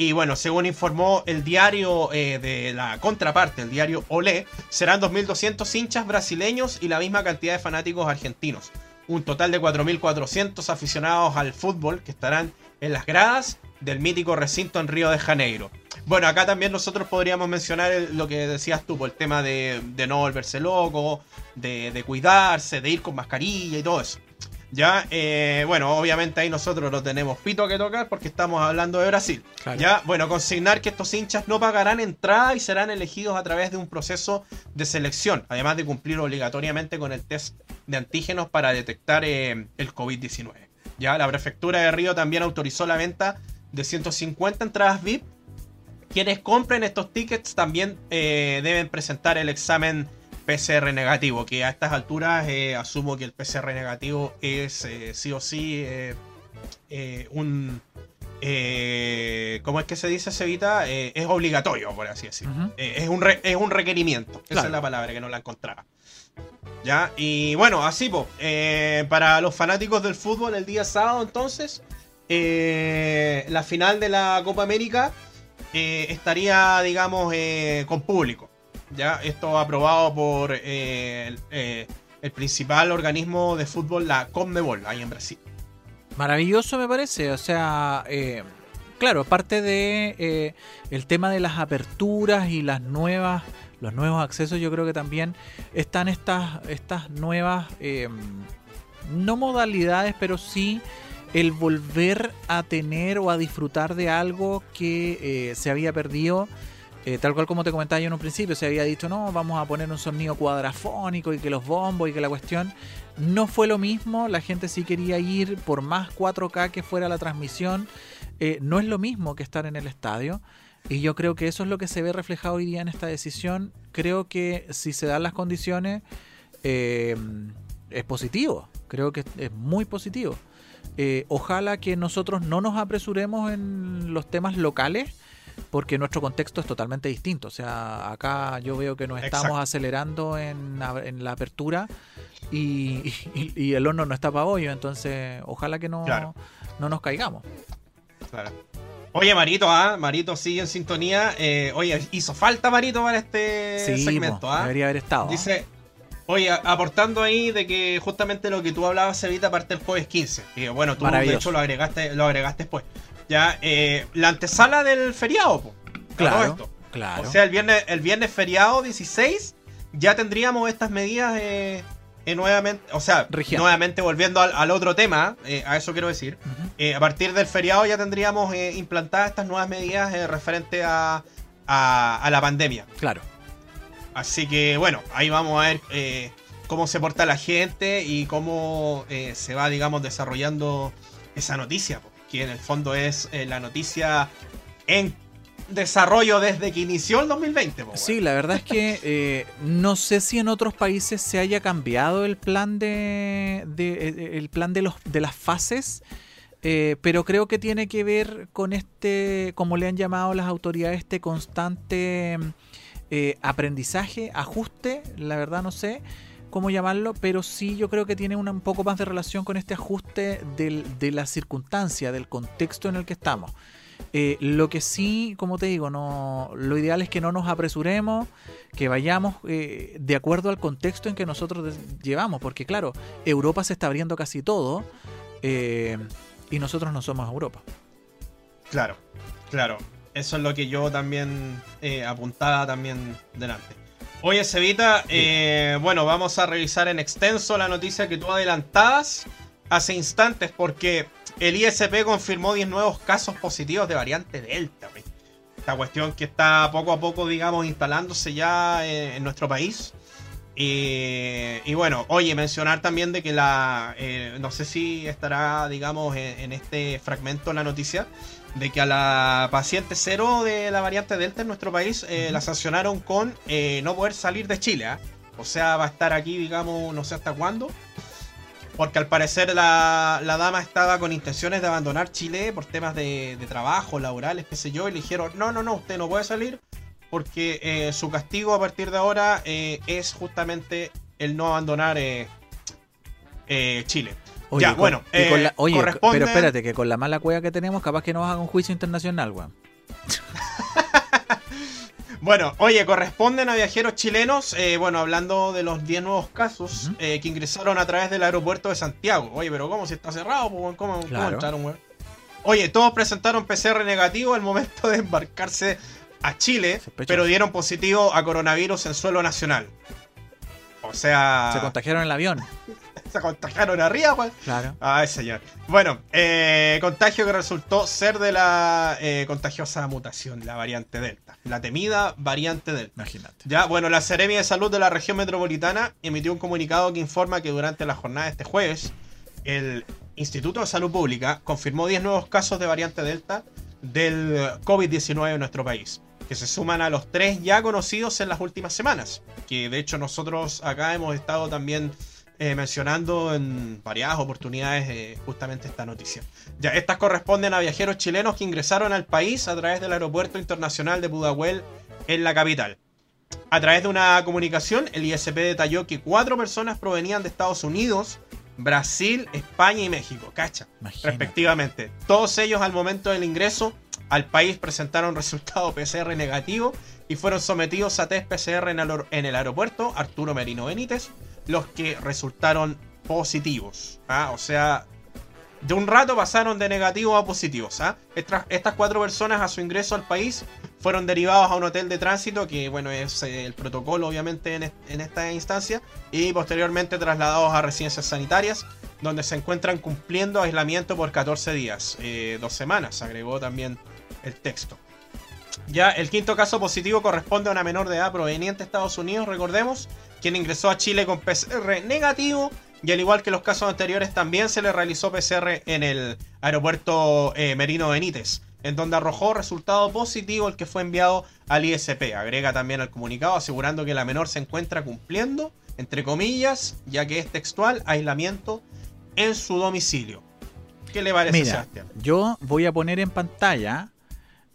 Y bueno, según informó el diario eh, de la contraparte, el diario Olé, serán 2.200 hinchas brasileños y la misma cantidad de fanáticos argentinos un total de 4.400 aficionados al fútbol que estarán en las gradas del mítico recinto en Río de Janeiro. Bueno, acá también nosotros podríamos mencionar lo que decías tú, por el tema de, no volverse loco, de, cuidarse, de ir con mascarilla y todo eso. Ya, eh, bueno, obviamente ahí nosotros no tenemos pito que tocar porque estamos hablando de Brasil. Ya, bueno, consignar que estos hinchas no pagarán entrada y serán elegidos a través de un proceso de selección, además de cumplir obligatoriamente con el test de antígenos para detectar eh, el COVID-19. Ya, la prefectura de Río también autorizó la venta de 150 entradas VIP. Quienes compren estos tickets también eh, deben presentar el examen PCR negativo, que a estas alturas eh, asumo que el PCR negativo es eh, sí o sí un... ¿Cómo es que se dice, Sevita? es obligatorio, por así decirlo. es, un es un requerimiento. Esa es la palabra que no la encontraba. ¿Ya? Y bueno, así, pues, para los fanáticos del fútbol, el día sábado entonces, la final de la Copa América estaría, digamos, con público. Ya, esto aprobado por eh, eh, el, principal organismo de fútbol, la Conmebol, ahí en Brasil. Maravilloso me parece, o sea, eh, claro, aparte de el tema de las aperturas y las nuevas, los nuevos accesos, yo creo que también están estas, estas nuevas, no modalidades, pero sí el volver a tener o a disfrutar de algo que se había perdido eh, tal cual como te comentaba yo en un principio, se había dicho, no, vamos a poner un sonido cuadrafónico y que los bombos y que la cuestión no fue lo mismo, la gente sí quería ir por más 4K que fuera la transmisión, eh, no es lo mismo que estar en el estadio. Y yo creo que eso es lo que se ve reflejado hoy día en esta decisión. Creo que si se dan las condiciones, eh, es positivo. Creo que es muy positivo. ojalá que nosotros no nos apresuremos en los temas locales porque nuestro contexto es totalmente distinto. O sea, acá yo veo que nos estamos acelerando en, la apertura y, el horno no está para hoyo, entonces ojalá que no, no nos caigamos. Claro. Oye, Marito, ¿ah? Marito sigue en sintonía. Eh, oye, hizo falta Marito para este segmento. ¿ah? Debería haber estado. Dice, Oye, aportando ahí de que justamente lo que tú hablabas, Evita, parte el jueves 15. Y bueno, tú de hecho lo agregaste, lo agregaste después. Ya, eh, la antesala del feriado, claro, claro. O sea, el viernes, el viernes feriado 16 ya tendríamos estas medidas eh, nuevamente, o sea, nuevamente volviendo al, otro tema, eh, a eso quiero decir, a partir del feriado ya tendríamos implantadas estas nuevas medidas referente a, a, la pandemia. Claro. Así que bueno, ahí vamos a ver cómo se porta la gente y cómo se va, digamos, desarrollando esa noticia que en el fondo es eh, la noticia en desarrollo desde que inició el 2020. sí, la verdad es que (laughs) eh, no sé si en otros países se haya cambiado el plan de, eh, el plan de los de las fases. pero creo que tiene que ver con este, como le han llamado las autoridades, este constante aprendizaje, ajuste, la verdad no sé, cómo llamarlo, pero sí yo creo que tiene un poco más de relación con este ajuste de la circunstancia, del contexto en el que estamos. Eh, lo que sí, como te digo, no, lo ideal es que no nos apresuremos, que vayamos eh, de acuerdo al contexto en que nosotros llevamos, porque claro, Europa se está abriendo casi todo eh, y nosotros no somos Europa. Claro, claro. Eso es lo que yo también apuntaba también delante. Oye, Cevita, eh, bueno, vamos a revisar en extenso la noticia que tú adelantabas hace instantes, porque el ISP confirmó 10 nuevos casos positivos de variante Delta. Esta cuestión que está poco a poco, digamos, instalándose ya en, nuestro país. Y, bueno, oye, mencionar también de que la. Eh, no sé si estará, digamos, en, este fragmento la noticia de que a la paciente cero de la variante Delta en nuestro país eh, la sancionaron con eh, no poder salir de Chile. ¿ah? O sea, va a estar aquí, digamos, no sé hasta cuándo. Porque al parecer la, dama estaba con intenciones de abandonar Chile por temas de, trabajo, laborales, qué sé yo, y le dijeron, no, no, no, usted no puede salir porque eh, su castigo a partir de ahora es justamente el no abandonar Chile. Oye, ya, bueno, eh, oye, pero espérate, que con la mala cueva que tenemos, capaz que nos haga un juicio internacional, weón. (laughs) bueno, oye, corresponden a viajeros chilenos, eh, bueno, hablando de los 10 nuevos casos eh, que ingresaron a través del aeropuerto de Santiago. Oye, pero ¿cómo si está cerrado? ¿Cómo, cómo entraron, weón? Oye, todos presentaron PCR negativo al momento de embarcarse a Chile, pero dieron positivo a coronavirus en suelo nacional. O sea... Se contagiaron en el avión se contagiaron arriba, pues. Claro. Ay, señor. Bueno, eh, contagio que resultó ser de la eh, contagiosa mutación, la variante Delta. La temida variante Delta. Imagínate. Ya, bueno, la Seremia de Salud de la región metropolitana emitió un comunicado que informa que durante la jornada de este jueves, el Instituto de Salud Pública confirmó 10 nuevos casos de variante Delta del COVID-19 en nuestro país. que se suman a los tres ya conocidos en las últimas semanas. Que de hecho nosotros acá hemos estado también eh, mencionando en varias oportunidades eh, justamente esta noticia. Ya, estas corresponden a viajeros chilenos que ingresaron al país a través del aeropuerto internacional de Pudahuel en la capital. A través de una comunicación, el ISP detalló que cuatro personas provenían de Estados Unidos, Brasil, España y México, cacha, respectivamente. Todos ellos al momento del ingreso al país presentaron (laughs) resultado PCR negativo y fueron sometidos a test PCR en el, aeropuerto Arturo Merino Benítez, los que resultaron positivos. ¿ah? O sea, de un rato pasaron de negativo a positivos. ¿ah? Estas, cuatro personas a su ingreso al país fueron derivados a un hotel de tránsito, que bueno, es eh, el protocolo obviamente en, esta instancia, y posteriormente trasladados a residencias sanitarias, donde se encuentran cumpliendo aislamiento por 14 días, eh, dos semanas, agregó también el texto. Ya el quinto caso positivo corresponde a una menor de edad proveniente de Estados Unidos, recordemos, quien ingresó a Chile con PCR negativo y al igual que los casos anteriores también se le realizó PCR en el aeropuerto eh, Merino Benítez, en donde arrojó resultado positivo el que fue enviado al ISP. Agrega también al comunicado asegurando que la menor se encuentra cumpliendo, entre comillas, ya que es textual, aislamiento en su domicilio. ¿Qué le parece, Mira, Yo voy a poner en pantalla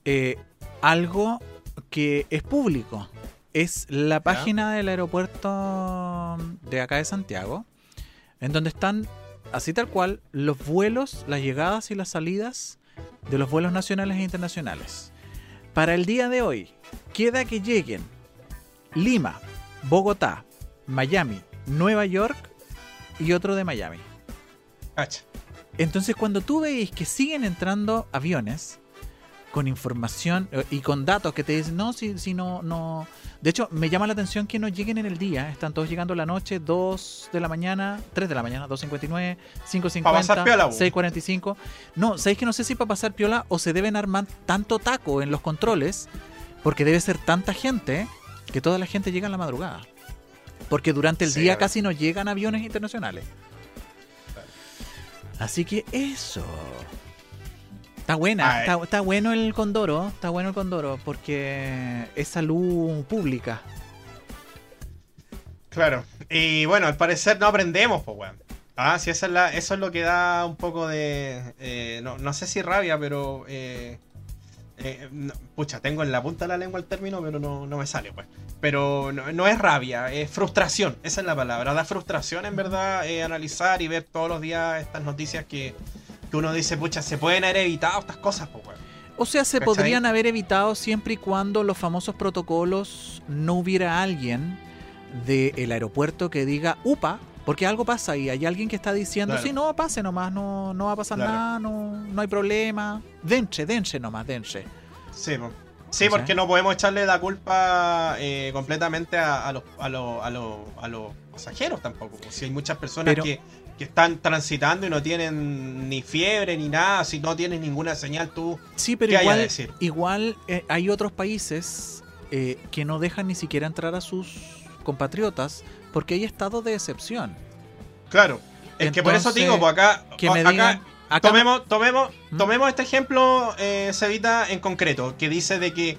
eh, algo que es público. Es la página del aeropuerto de acá de Santiago, en donde están, así tal cual, los vuelos, las llegadas y las salidas de los vuelos nacionales e internacionales. Para el día de hoy, queda que lleguen Lima, Bogotá, Miami, Nueva York y otro de Miami. Entonces, cuando tú veis que siguen entrando aviones, con información eh, y con datos que te dicen, no, si, si no, no. De hecho, me llama la atención que no lleguen en el día. Están todos llegando la noche, 2 de la mañana, 3 de la mañana, 2.59, 5.50, 6.45. No, ¿sabéis que no sé si para pasar piola o se deben armar tanto taco en los controles? Porque debe ser tanta gente que toda la gente llega en la madrugada. Porque durante el día casi no llegan aviones internacionales. Así que eso. Está buena, está, bueno el Condoro, está bueno el Condoro, porque es salud pública. Claro, y bueno, al parecer no aprendemos, pues, weón. Ah, sí, eso es, la, eso es lo que da un poco de. Eh, no, sé si rabia, pero. Eh, eh, pucha, tengo en la punta de la lengua el término, pero no, me sale, pues. Pero no, es rabia, es frustración, esa es la palabra. Da frustración, en verdad, analizar y ver todos los días estas noticias que, que uno dice, pucha, se pueden haber evitado estas cosas, pues, O sea, se podrían haber evitado siempre y cuando los famosos protocolos no hubiera alguien del aeropuerto que diga, upa, porque algo pasa ahí. Hay alguien que está diciendo, sí, no, pase nomás, no, no va a pasar nada, no, no hay problema. Denche, denche nomás, denche. Sí, sí porque no podemos echarle la culpa eh, completamente a, los, a, los, pasajeros tampoco. Si hay muchas personas que que están transitando y no tienen ni fiebre ni nada, si no tienes ninguna señal, tú. Sí, pero igual, decir? igual eh, hay otros países eh, que no dejan ni siquiera entrar a sus compatriotas porque hay estado de excepción. Claro, es que por eso digo, pues acá, que me acá, tomemos, tomemos, ¿Mm? tomemos este ejemplo, eh, Cevita, en concreto, que dice de que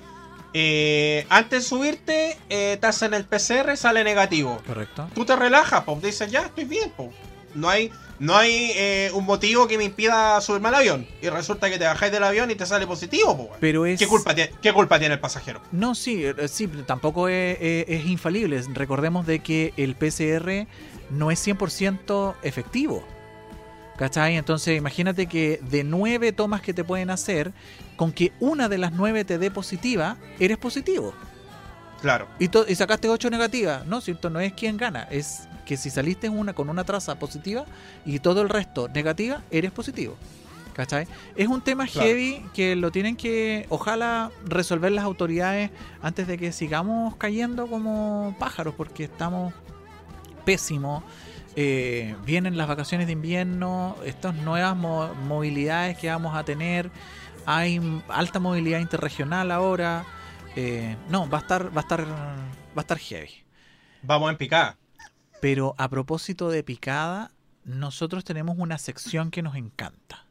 eh, antes de subirte, eh, te hacen el PCR, sale negativo. Correcto. Tú te relajas, pues dices, ya estoy bien, pues no hay, no hay eh, un motivo que me impida subirme al avión. Y resulta que te bajáis del avión y te sale positivo, Pero ¿Qué, culpa tiene, ¿Qué culpa tiene el pasajero? No, sí, eh, sí tampoco es, infalible. Recordemos de que el PCR no es 100% efectivo. ¿Cachai? Entonces imagínate que de nueve tomas que te pueden hacer, con que una de las nueve te dé positiva, eres positivo. Claro. Y, y sacaste ocho negativas. No, cierto, no es quien gana, es que si saliste una con una traza positiva y todo el resto negativa, eres positivo. ¿Cachai? Es un tema heavy que lo tienen que, ojalá, resolver las autoridades antes de que sigamos cayendo como pájaros, porque estamos pésimos. Eh, vienen las vacaciones de invierno, estas nuevas movilidades que vamos a tener, hay alta movilidad interregional ahora. Eh, no, va a estar, va a estar, va a estar heavy. Vamos en picada. Pero a propósito de picada, nosotros tenemos una sección que nos encanta.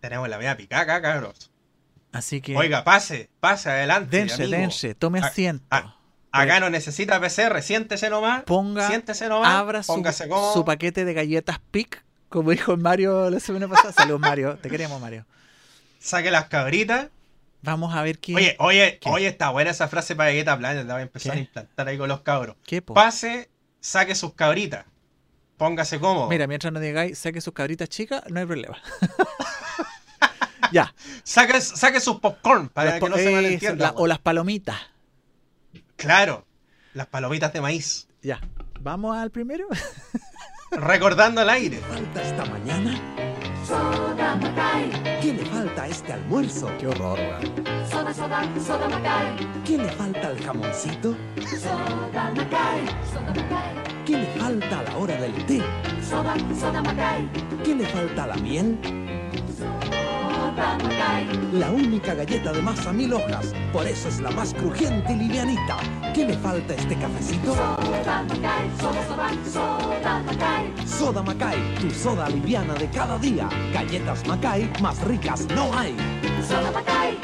Tenemos la media picada, cabros. Así que. Oiga, pase, pase, adelante. dense, amigo. dense, tome asiento. a- Acá no necesita PCR, siéntese nomás. ponga, siéntese nomás. abra su, póngase cómodo. su paquete de galletas PIC, como dijo Mario la semana pasada. Saludos, Mario. Te queremos, Mario. Saque las cabritas. Vamos a ver qué. Oye, oye, ¿Qué? oye, está buena esa frase para Galleta Planet. La voy a empezar ¿Qué? a implantar ahí con los cabros. ¿Qué, po? Pase, saque sus cabritas. Póngase cómodo. Mira, mientras no digáis, saque sus cabritas chicas, no hay problema. (laughs) ya. Saque, saque sus popcorn para Las que po- no se malentienda. la- o las palomitas. Claro, las palomitas de maíz. Ya. ¿Vamos al primero? (laughs) Recordando al aire. falta esta mañana? ¿Qué le falta a este almuerzo? Qué horror. Soda, soda, soda Macay. ¿Qué le falta al jamoncito? Soda Macay. Soda Macay. ¿Qué le falta a la hora del té? Soda, soda Macay. ¿Qué le falta a la miel? La única galleta de masa mil hojas, por eso es la más crujiente y livianita. ¿Qué le falta a este cafecito? Soda Macay. Soda, soda, soda Macay. Soda Macay, tu soda liviana de cada día. Galletas Macay, más ricas no hay. Soda Macay.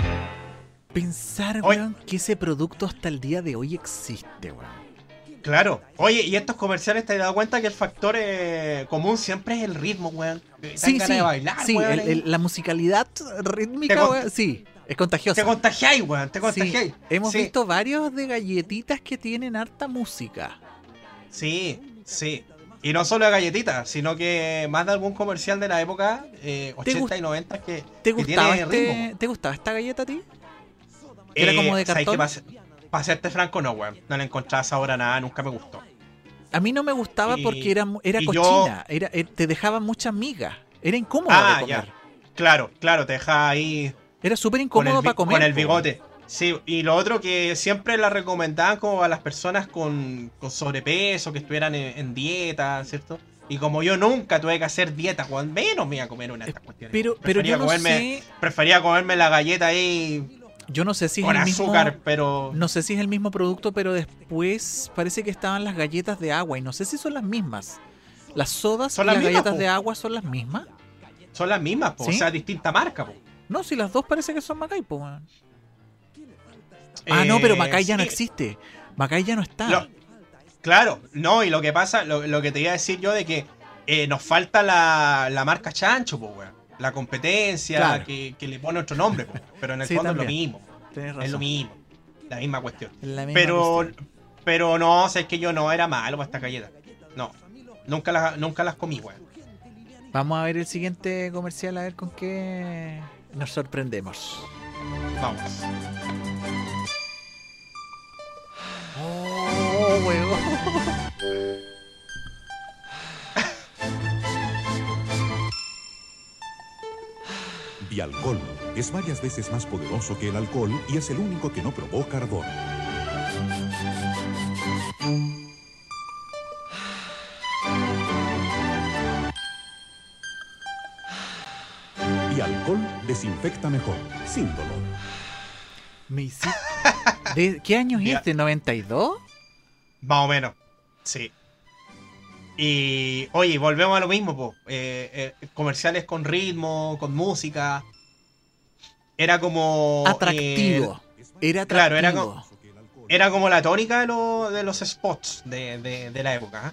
Pensar, weón, que ese producto hasta el día de hoy existe, weón. Claro. Oye, y estos comerciales te has dado cuenta que el factor eh, común siempre es el ritmo, weón. Sí, sí. de bailar, sí, weón, el- ahí. el- la musicalidad rítmica, weón, sí, es contagiosa. Te contagiáis, weón. Te Sí, contagiáis. hemos Sí. visto varios de galletitas que tienen harta música. Sí, sí. Y no solo de galletitas, sino que más de algún comercial de la época, eh, 80 y 90 que, ¿Te que gustaba, tiene este- ritmo. ¿Te gustaba esta galleta a ti? ¿Que era como de ¿sabes cartón? qué? Para serte franco, no, weón. No le encontraba sabor a nada, nunca me gustó. A mí no me gustaba Y- porque era, era yo- cochina, era, eh, te dejaba muchas migas, era incómodo Ah, de comer. ya. Claro, claro, te deja ahí Era súper el, incómodo para comer. con el bigote. Sí, y lo otro que siempre la recomendaban como a las personas con, con sobrepeso, que estuvieran en, en dieta, ¿cierto? Y como yo nunca tuve que hacer dieta, weón, menos me iba a comer una de estas cuestiones. Pero, pero Prefería yo no comerme, sé, Prefería comerme la galleta ahí yo no sé si es con el mismo, pero... no sé si es el mismo producto, pero después parece que estaban las galletas de agua y no sé si son las mismas. Las sodas Son y las las mismas, galletas po. de agua son las mismas. Son las mismas, po, ¿Sí? o sea, distinta marca, po. No, si las dos parece que son Macay, po. Ah, no, Eh, pero Macay ya no existe. Macay ya no está. Lo- claro, no, y lo que pasa, lo, lo que te iba a decir yo de que eh, nos falta la, la marca Chancho, po, weón. La competencia, Claro. que, que le pone otro nombre, po. pero en el Sí, fondo es lo mismo. Tenés Es razón. lo mismo. La misma cuestión. Es la misma Pero, cuestión. pero no, sé que yo no era malo para esta galleta. No. Nunca las, nunca las comí, weón. Vamos a ver el siguiente comercial, a ver con qué nos sorprendemos. Vamos. Oh, weón. Vialcol es varias veces más poderoso que el alcohol y es el único que no provoca ardor. Vialcol desinfecta mejor, sin dolor. Me hiciste- ¿De qué año es este? ¿92? Más o menos. Sí. Y, oye, volvemos a lo mismo, po. Eh, eh, comerciales con ritmo, con música. Era como. Atractivo. Era atractivo. claro, era como- eh, era como la tónica de, lo- de los spots de, de- de la época. ¿ah?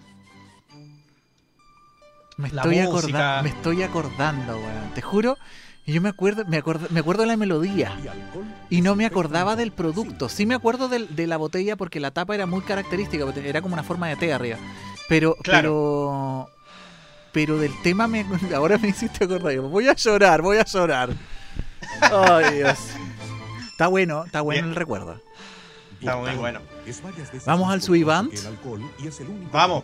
Me estoy, acorda- me estoy acordando, weón. Te juro, yo me acuerdo, me acuerdo, me acuerdo de la melodía. Y no me acordaba del producto. Sí me acuerdo del- de, la botella porque la tapa era muy característica, era como una forma de té arriba. Pero, pero, pero del tema me, (laughs) ahora me hiciste acordar. Voy a llorar, voy a llorar. Ay, Dios. Está bueno, está bueno Bien. el recuerdo. Está muy bueno. Vamos al Suivant. Vamos.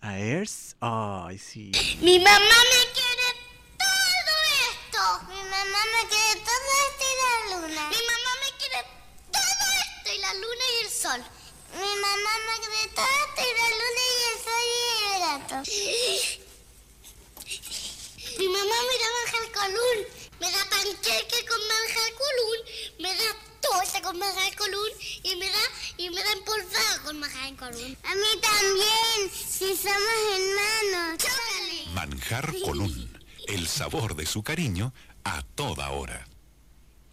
A Ers, ay, sí. Mi mamá me quiere todo esto. Mi mamá me quiere todo esto y la luna. Mi mamá me quiere todo esto y la luna y el sol. Mi mamá me esto y la luna y el sol y el gato. Mi mamá me da manjar colún. Me da panqueque con manjar colún. Me da torta con manjar colún. Y me da, y me da empolvado con manjar colún. A mí también, si somos hermanos. ¡Chórale! Manjar Colún, el sabor de su cariño a toda hora.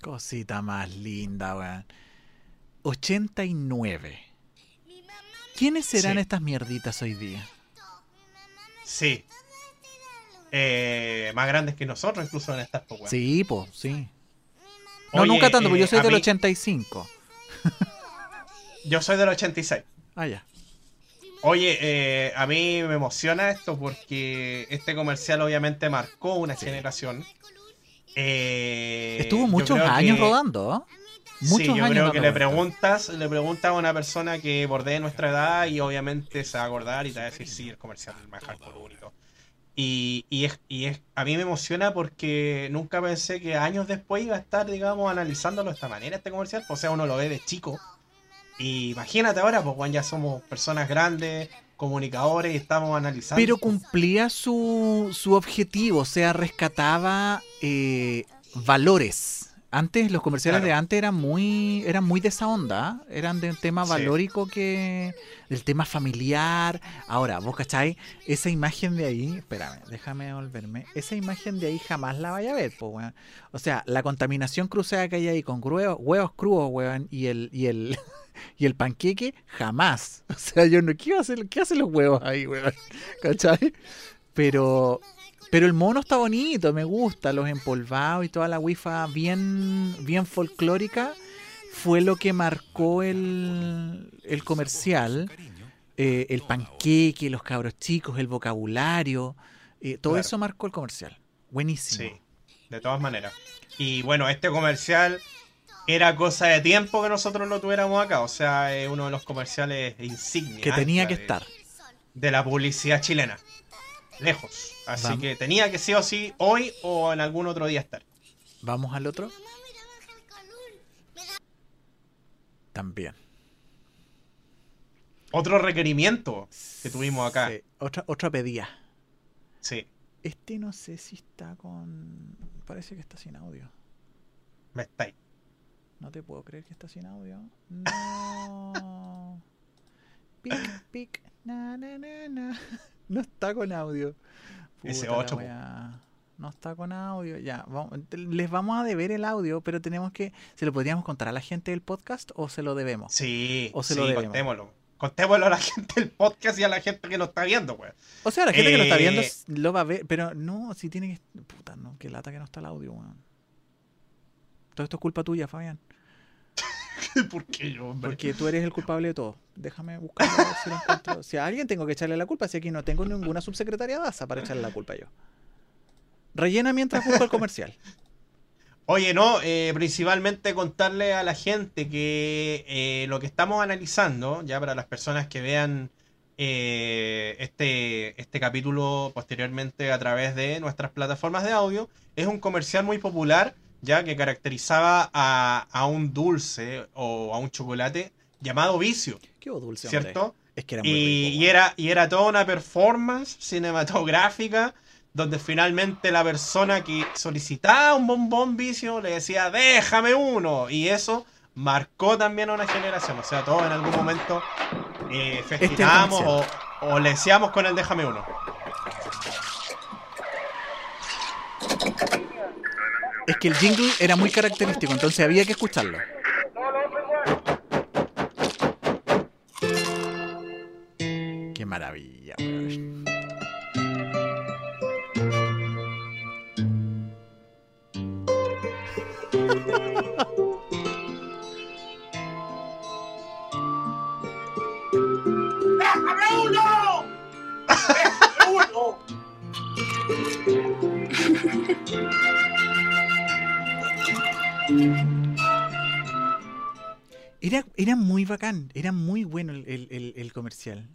Cosita más linda, weón. 89. ¿Quiénes serán Sí. estas mierditas hoy día? Sí. Eh, más grandes que nosotros, incluso en esta época. Sí, po, sí. No, Oye, nunca tanto, porque yo eh, soy del mí- 85. (laughs) Yo soy del 86. Ah, ya. Oye, eh, a mí me emociona esto porque este comercial obviamente marcó una Sí. generación. Eh, Estuvo muchos años que- rodando, Sí, yo creo que le preguntas, le preguntas a una persona que bordee nuestra edad y obviamente se va a acordar y te va a decir sí, el comercial del único. Y, y, es, y es, a mí me emociona porque nunca pensé que años después iba a estar, digamos, analizándolo de esta manera, este comercial. O sea, uno lo ve de chico. Y imagínate ahora, pues, Juan, ya somos personas grandes, comunicadores y estamos analizando. Pero cumplía su, su objetivo, o sea, rescataba eh, valores. Antes, los comerciales Claro. de antes eran muy, eran muy de esa onda, ¿eh? eran del tema Sí. valórico que. del tema familiar. Ahora, vos cachai, esa imagen de ahí, espérame, déjame volverme. Esa imagen de ahí jamás la vaya a ver, pues, weón. O sea, la contaminación cruzada que hay ahí con huevos, huevos crudos, weón, y el, y el, (laughs) y el panqueque, jamás. (laughs) O sea, yo no, ¿qué, hacer, ¿qué hacen los huevos ahí, weón? ¿Cachai? Pero, pero el mono está bonito, me gusta, los empolvados y toda la wifa bien, bien folclórica fue lo que marcó el, el comercial. Eh, el panqueque, los cabros chicos, el vocabulario, eh, todo Claro. eso marcó el comercial. Buenísimo. Sí, de todas maneras. Y bueno, este comercial era cosa de tiempo que nosotros lo tuviéramos acá. O sea, es uno de los comerciales insignia. Que tenía que de- estar. De la publicidad chilena. Lejos. Así Vamos. que tenía que sí o sí hoy o en algún otro día estar. Vamos al otro. También. Otro requerimiento que tuvimos acá. Sí, Otra, otra pedía. Sí, Este no sé si está con. Parece que está sin audio. me estáis. No te puedo creer que está sin audio. No. (laughs) pic, pic. Na, na, na. (laughs) No está con audio. Ese Puta po. wea. No está con audio. Ya, vamos- les vamos a deber el audio, pero tenemos que. ¿Se lo podríamos contar a la gente del podcast o se lo debemos? Sí, O se sí, lo debemos. contémoslo. Contémoslo a la (laughs) gente del podcast y a la gente que nos está viendo, pues. O sea, la gente que lo está viendo Eh, lo va a ver, pero no, si tiene que. Puta, no, qué lata que no está el audio, weón. Todo esto es culpa tuya, Fabián. (laughs) ¿Por qué yo, hombre? Porque tú eres el culpable de todo. Déjame ver si lo encuentro. Si a alguien tengo que echarle la culpa, si aquí no tengo ninguna subsecretaria DASA para echarle la culpa yo. Rellena mientras busco el comercial. Oye, no, eh, principalmente contarle a la gente que eh, lo que estamos analizando, ya para las personas que vean eh, este, este capítulo posteriormente a través de nuestras plataformas de audio, es un comercial muy popular, ya que caracterizaba a, a un dulce o a un chocolate llamado vicio, Qué dulce, hombre. ¿cierto? Es que era muy Y, era, y era toda una performance cinematográfica donde finalmente la persona que solicitaba un bombón vicio le decía, déjame uno. Y eso marcó también a una generación. O sea, todos en algún momento eh, festejábamos o, o le decíamos con el déjame uno. Es que el jingle era muy característico, entonces había que escucharlo. Qué maravilla, weón. (laughs) Era, era muy bacán, era muy bueno el, el- el- el comercial.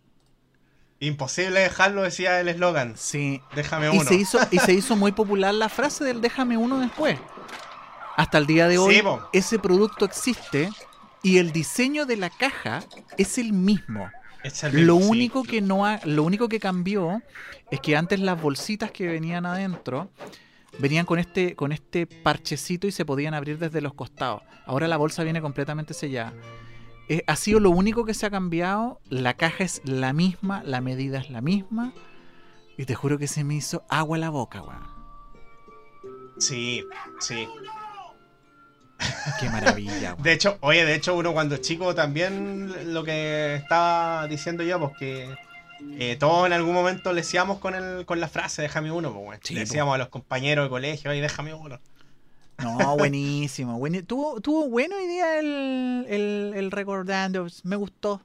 Imposible dejarlo, decía el eslogan. Sí. Déjame Y uno. se, hizo, y se hizo muy popular la frase del déjame uno después. Hasta el día de hoy, Sí, ese producto existe y el diseño de la caja es el mismo. Es el Lo sí. único que no ha- lo único que cambió es que antes las bolsitas que venían adentro venían con este con este parchecito y se podían abrir desde los costados. Ahora la bolsa viene completamente sellada. Eh, ha sido lo único que se ha cambiado. La caja es la misma, la medida es la misma. Y te juro que se me hizo agua la boca, weón. Sí, sí. Qué maravilla. (laughs) weón. De hecho, oye, de hecho, uno cuando es chico también lo que estaba diciendo yo, pues que eh, todos en algún momento le decíamos con, el, con la frase, déjame uno, pues, weón. Sí, le decíamos a los compañeros de colegio, oye, déjame uno. No, (laughs) buenísimo. Tuvo, tuvo bueno hoy día el, el, el recordando. Me gustó.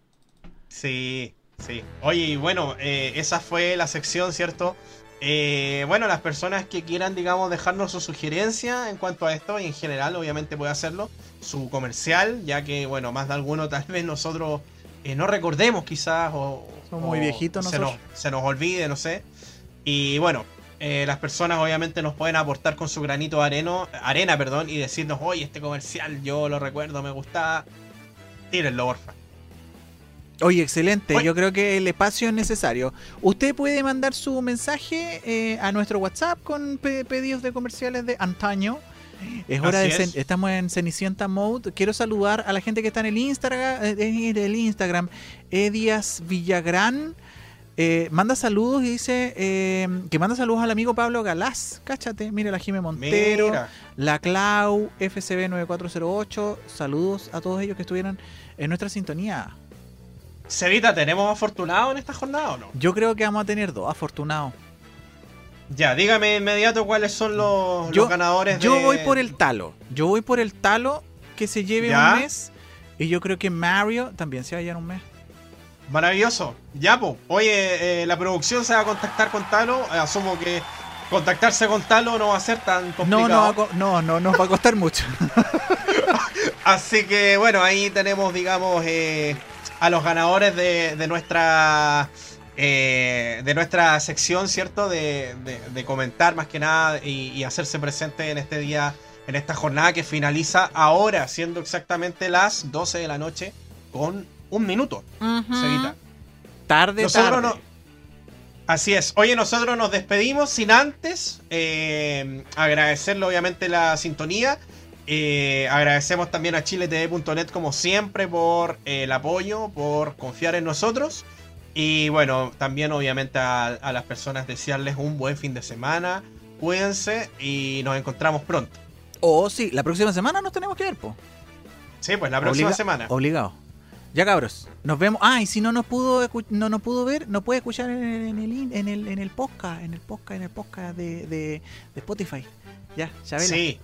Sí, sí. Oye, y bueno, eh, esa fue la sección, ¿cierto? Eh, bueno, las personas que quieran, digamos, dejarnos su sugerencia en cuanto a esto, y en general, obviamente puede hacerlo, su comercial, ya que, bueno, más de alguno tal vez nosotros eh, no recordemos quizás, o... Somos muy viejitos se nos, se nos olvide, no sé. Y bueno, eh, las personas obviamente nos pueden aportar con su granito de areno, arena, perdón, y decirnos, oye, este comercial yo lo recuerdo, me gustaba. Tírenlo, porfa. Oye, excelente. Oye. Yo creo que el espacio es necesario. Usted puede mandar su mensaje eh, a nuestro WhatsApp con pe- pedidos de comerciales de antaño. Es hora Así de es. estamos en Cenicienta Mode. Quiero saludar a la gente que está en el Instagram, eh, en el Instagram, Edias Villagrán. Eh, manda saludos y dice eh, que manda saludos al amigo Pablo Galás. Cáchate, mira la Jime Montero, Mira. la Clau, FCB9408. Saludos a todos ellos que estuvieron en nuestra sintonía. Cevita, ¿tenemos afortunado en esta jornada o no? Yo creo que vamos a tener dos, afortunado. Ya, dígame de inmediato cuáles son los, Yo- los ganadores Yo de- voy por el talo. Yo voy por el talo que se lleve ¿Ya? un mes. Y yo creo que Mario también se va a llevar un mes. Maravilloso. Ya, pues. Oye, eh, la producción se va a contactar con Talo. Asumo que contactarse con Talo no va a ser tan No, complicado. no, co- no, no, nos va a costar mucho. (laughs) Así que bueno, ahí tenemos, digamos, eh, a los ganadores de, de nuestra eh, de nuestra sección, ¿cierto? De, de- de comentar más que nada y, y hacerse presente en este día, en esta jornada que finaliza ahora, siendo exactamente las 12 de la noche con un minuto. Cevita. Tarde, Nosotros tarde. no- Así es. Oye, nosotros nos despedimos sin antes eh, agradecerle obviamente la sintonía. Eh, agradecemos también a chiletv.net como siempre por eh, el apoyo, por confiar en nosotros. Y bueno, también obviamente a, a las personas desearles un buen fin de semana. Cuídense y nos encontramos pronto. Oh, sí, la próxima semana nos tenemos que ver, po. Sí, pues la próxima Obliga- semana. Obligado. Ya cabros, nos vemos. Ah, y si no nos pudo no nos pudo ver, nos puede escuchar en, en el en el en el podcast, en el podcast, en el podcast de, de, de Spotify. Ya, Chabela. Sí.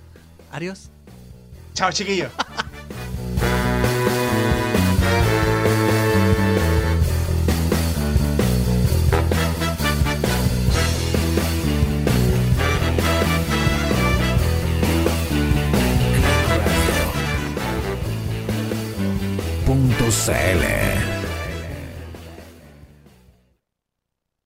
Adiós. Chao, chiquillos. (laughs) Punto CL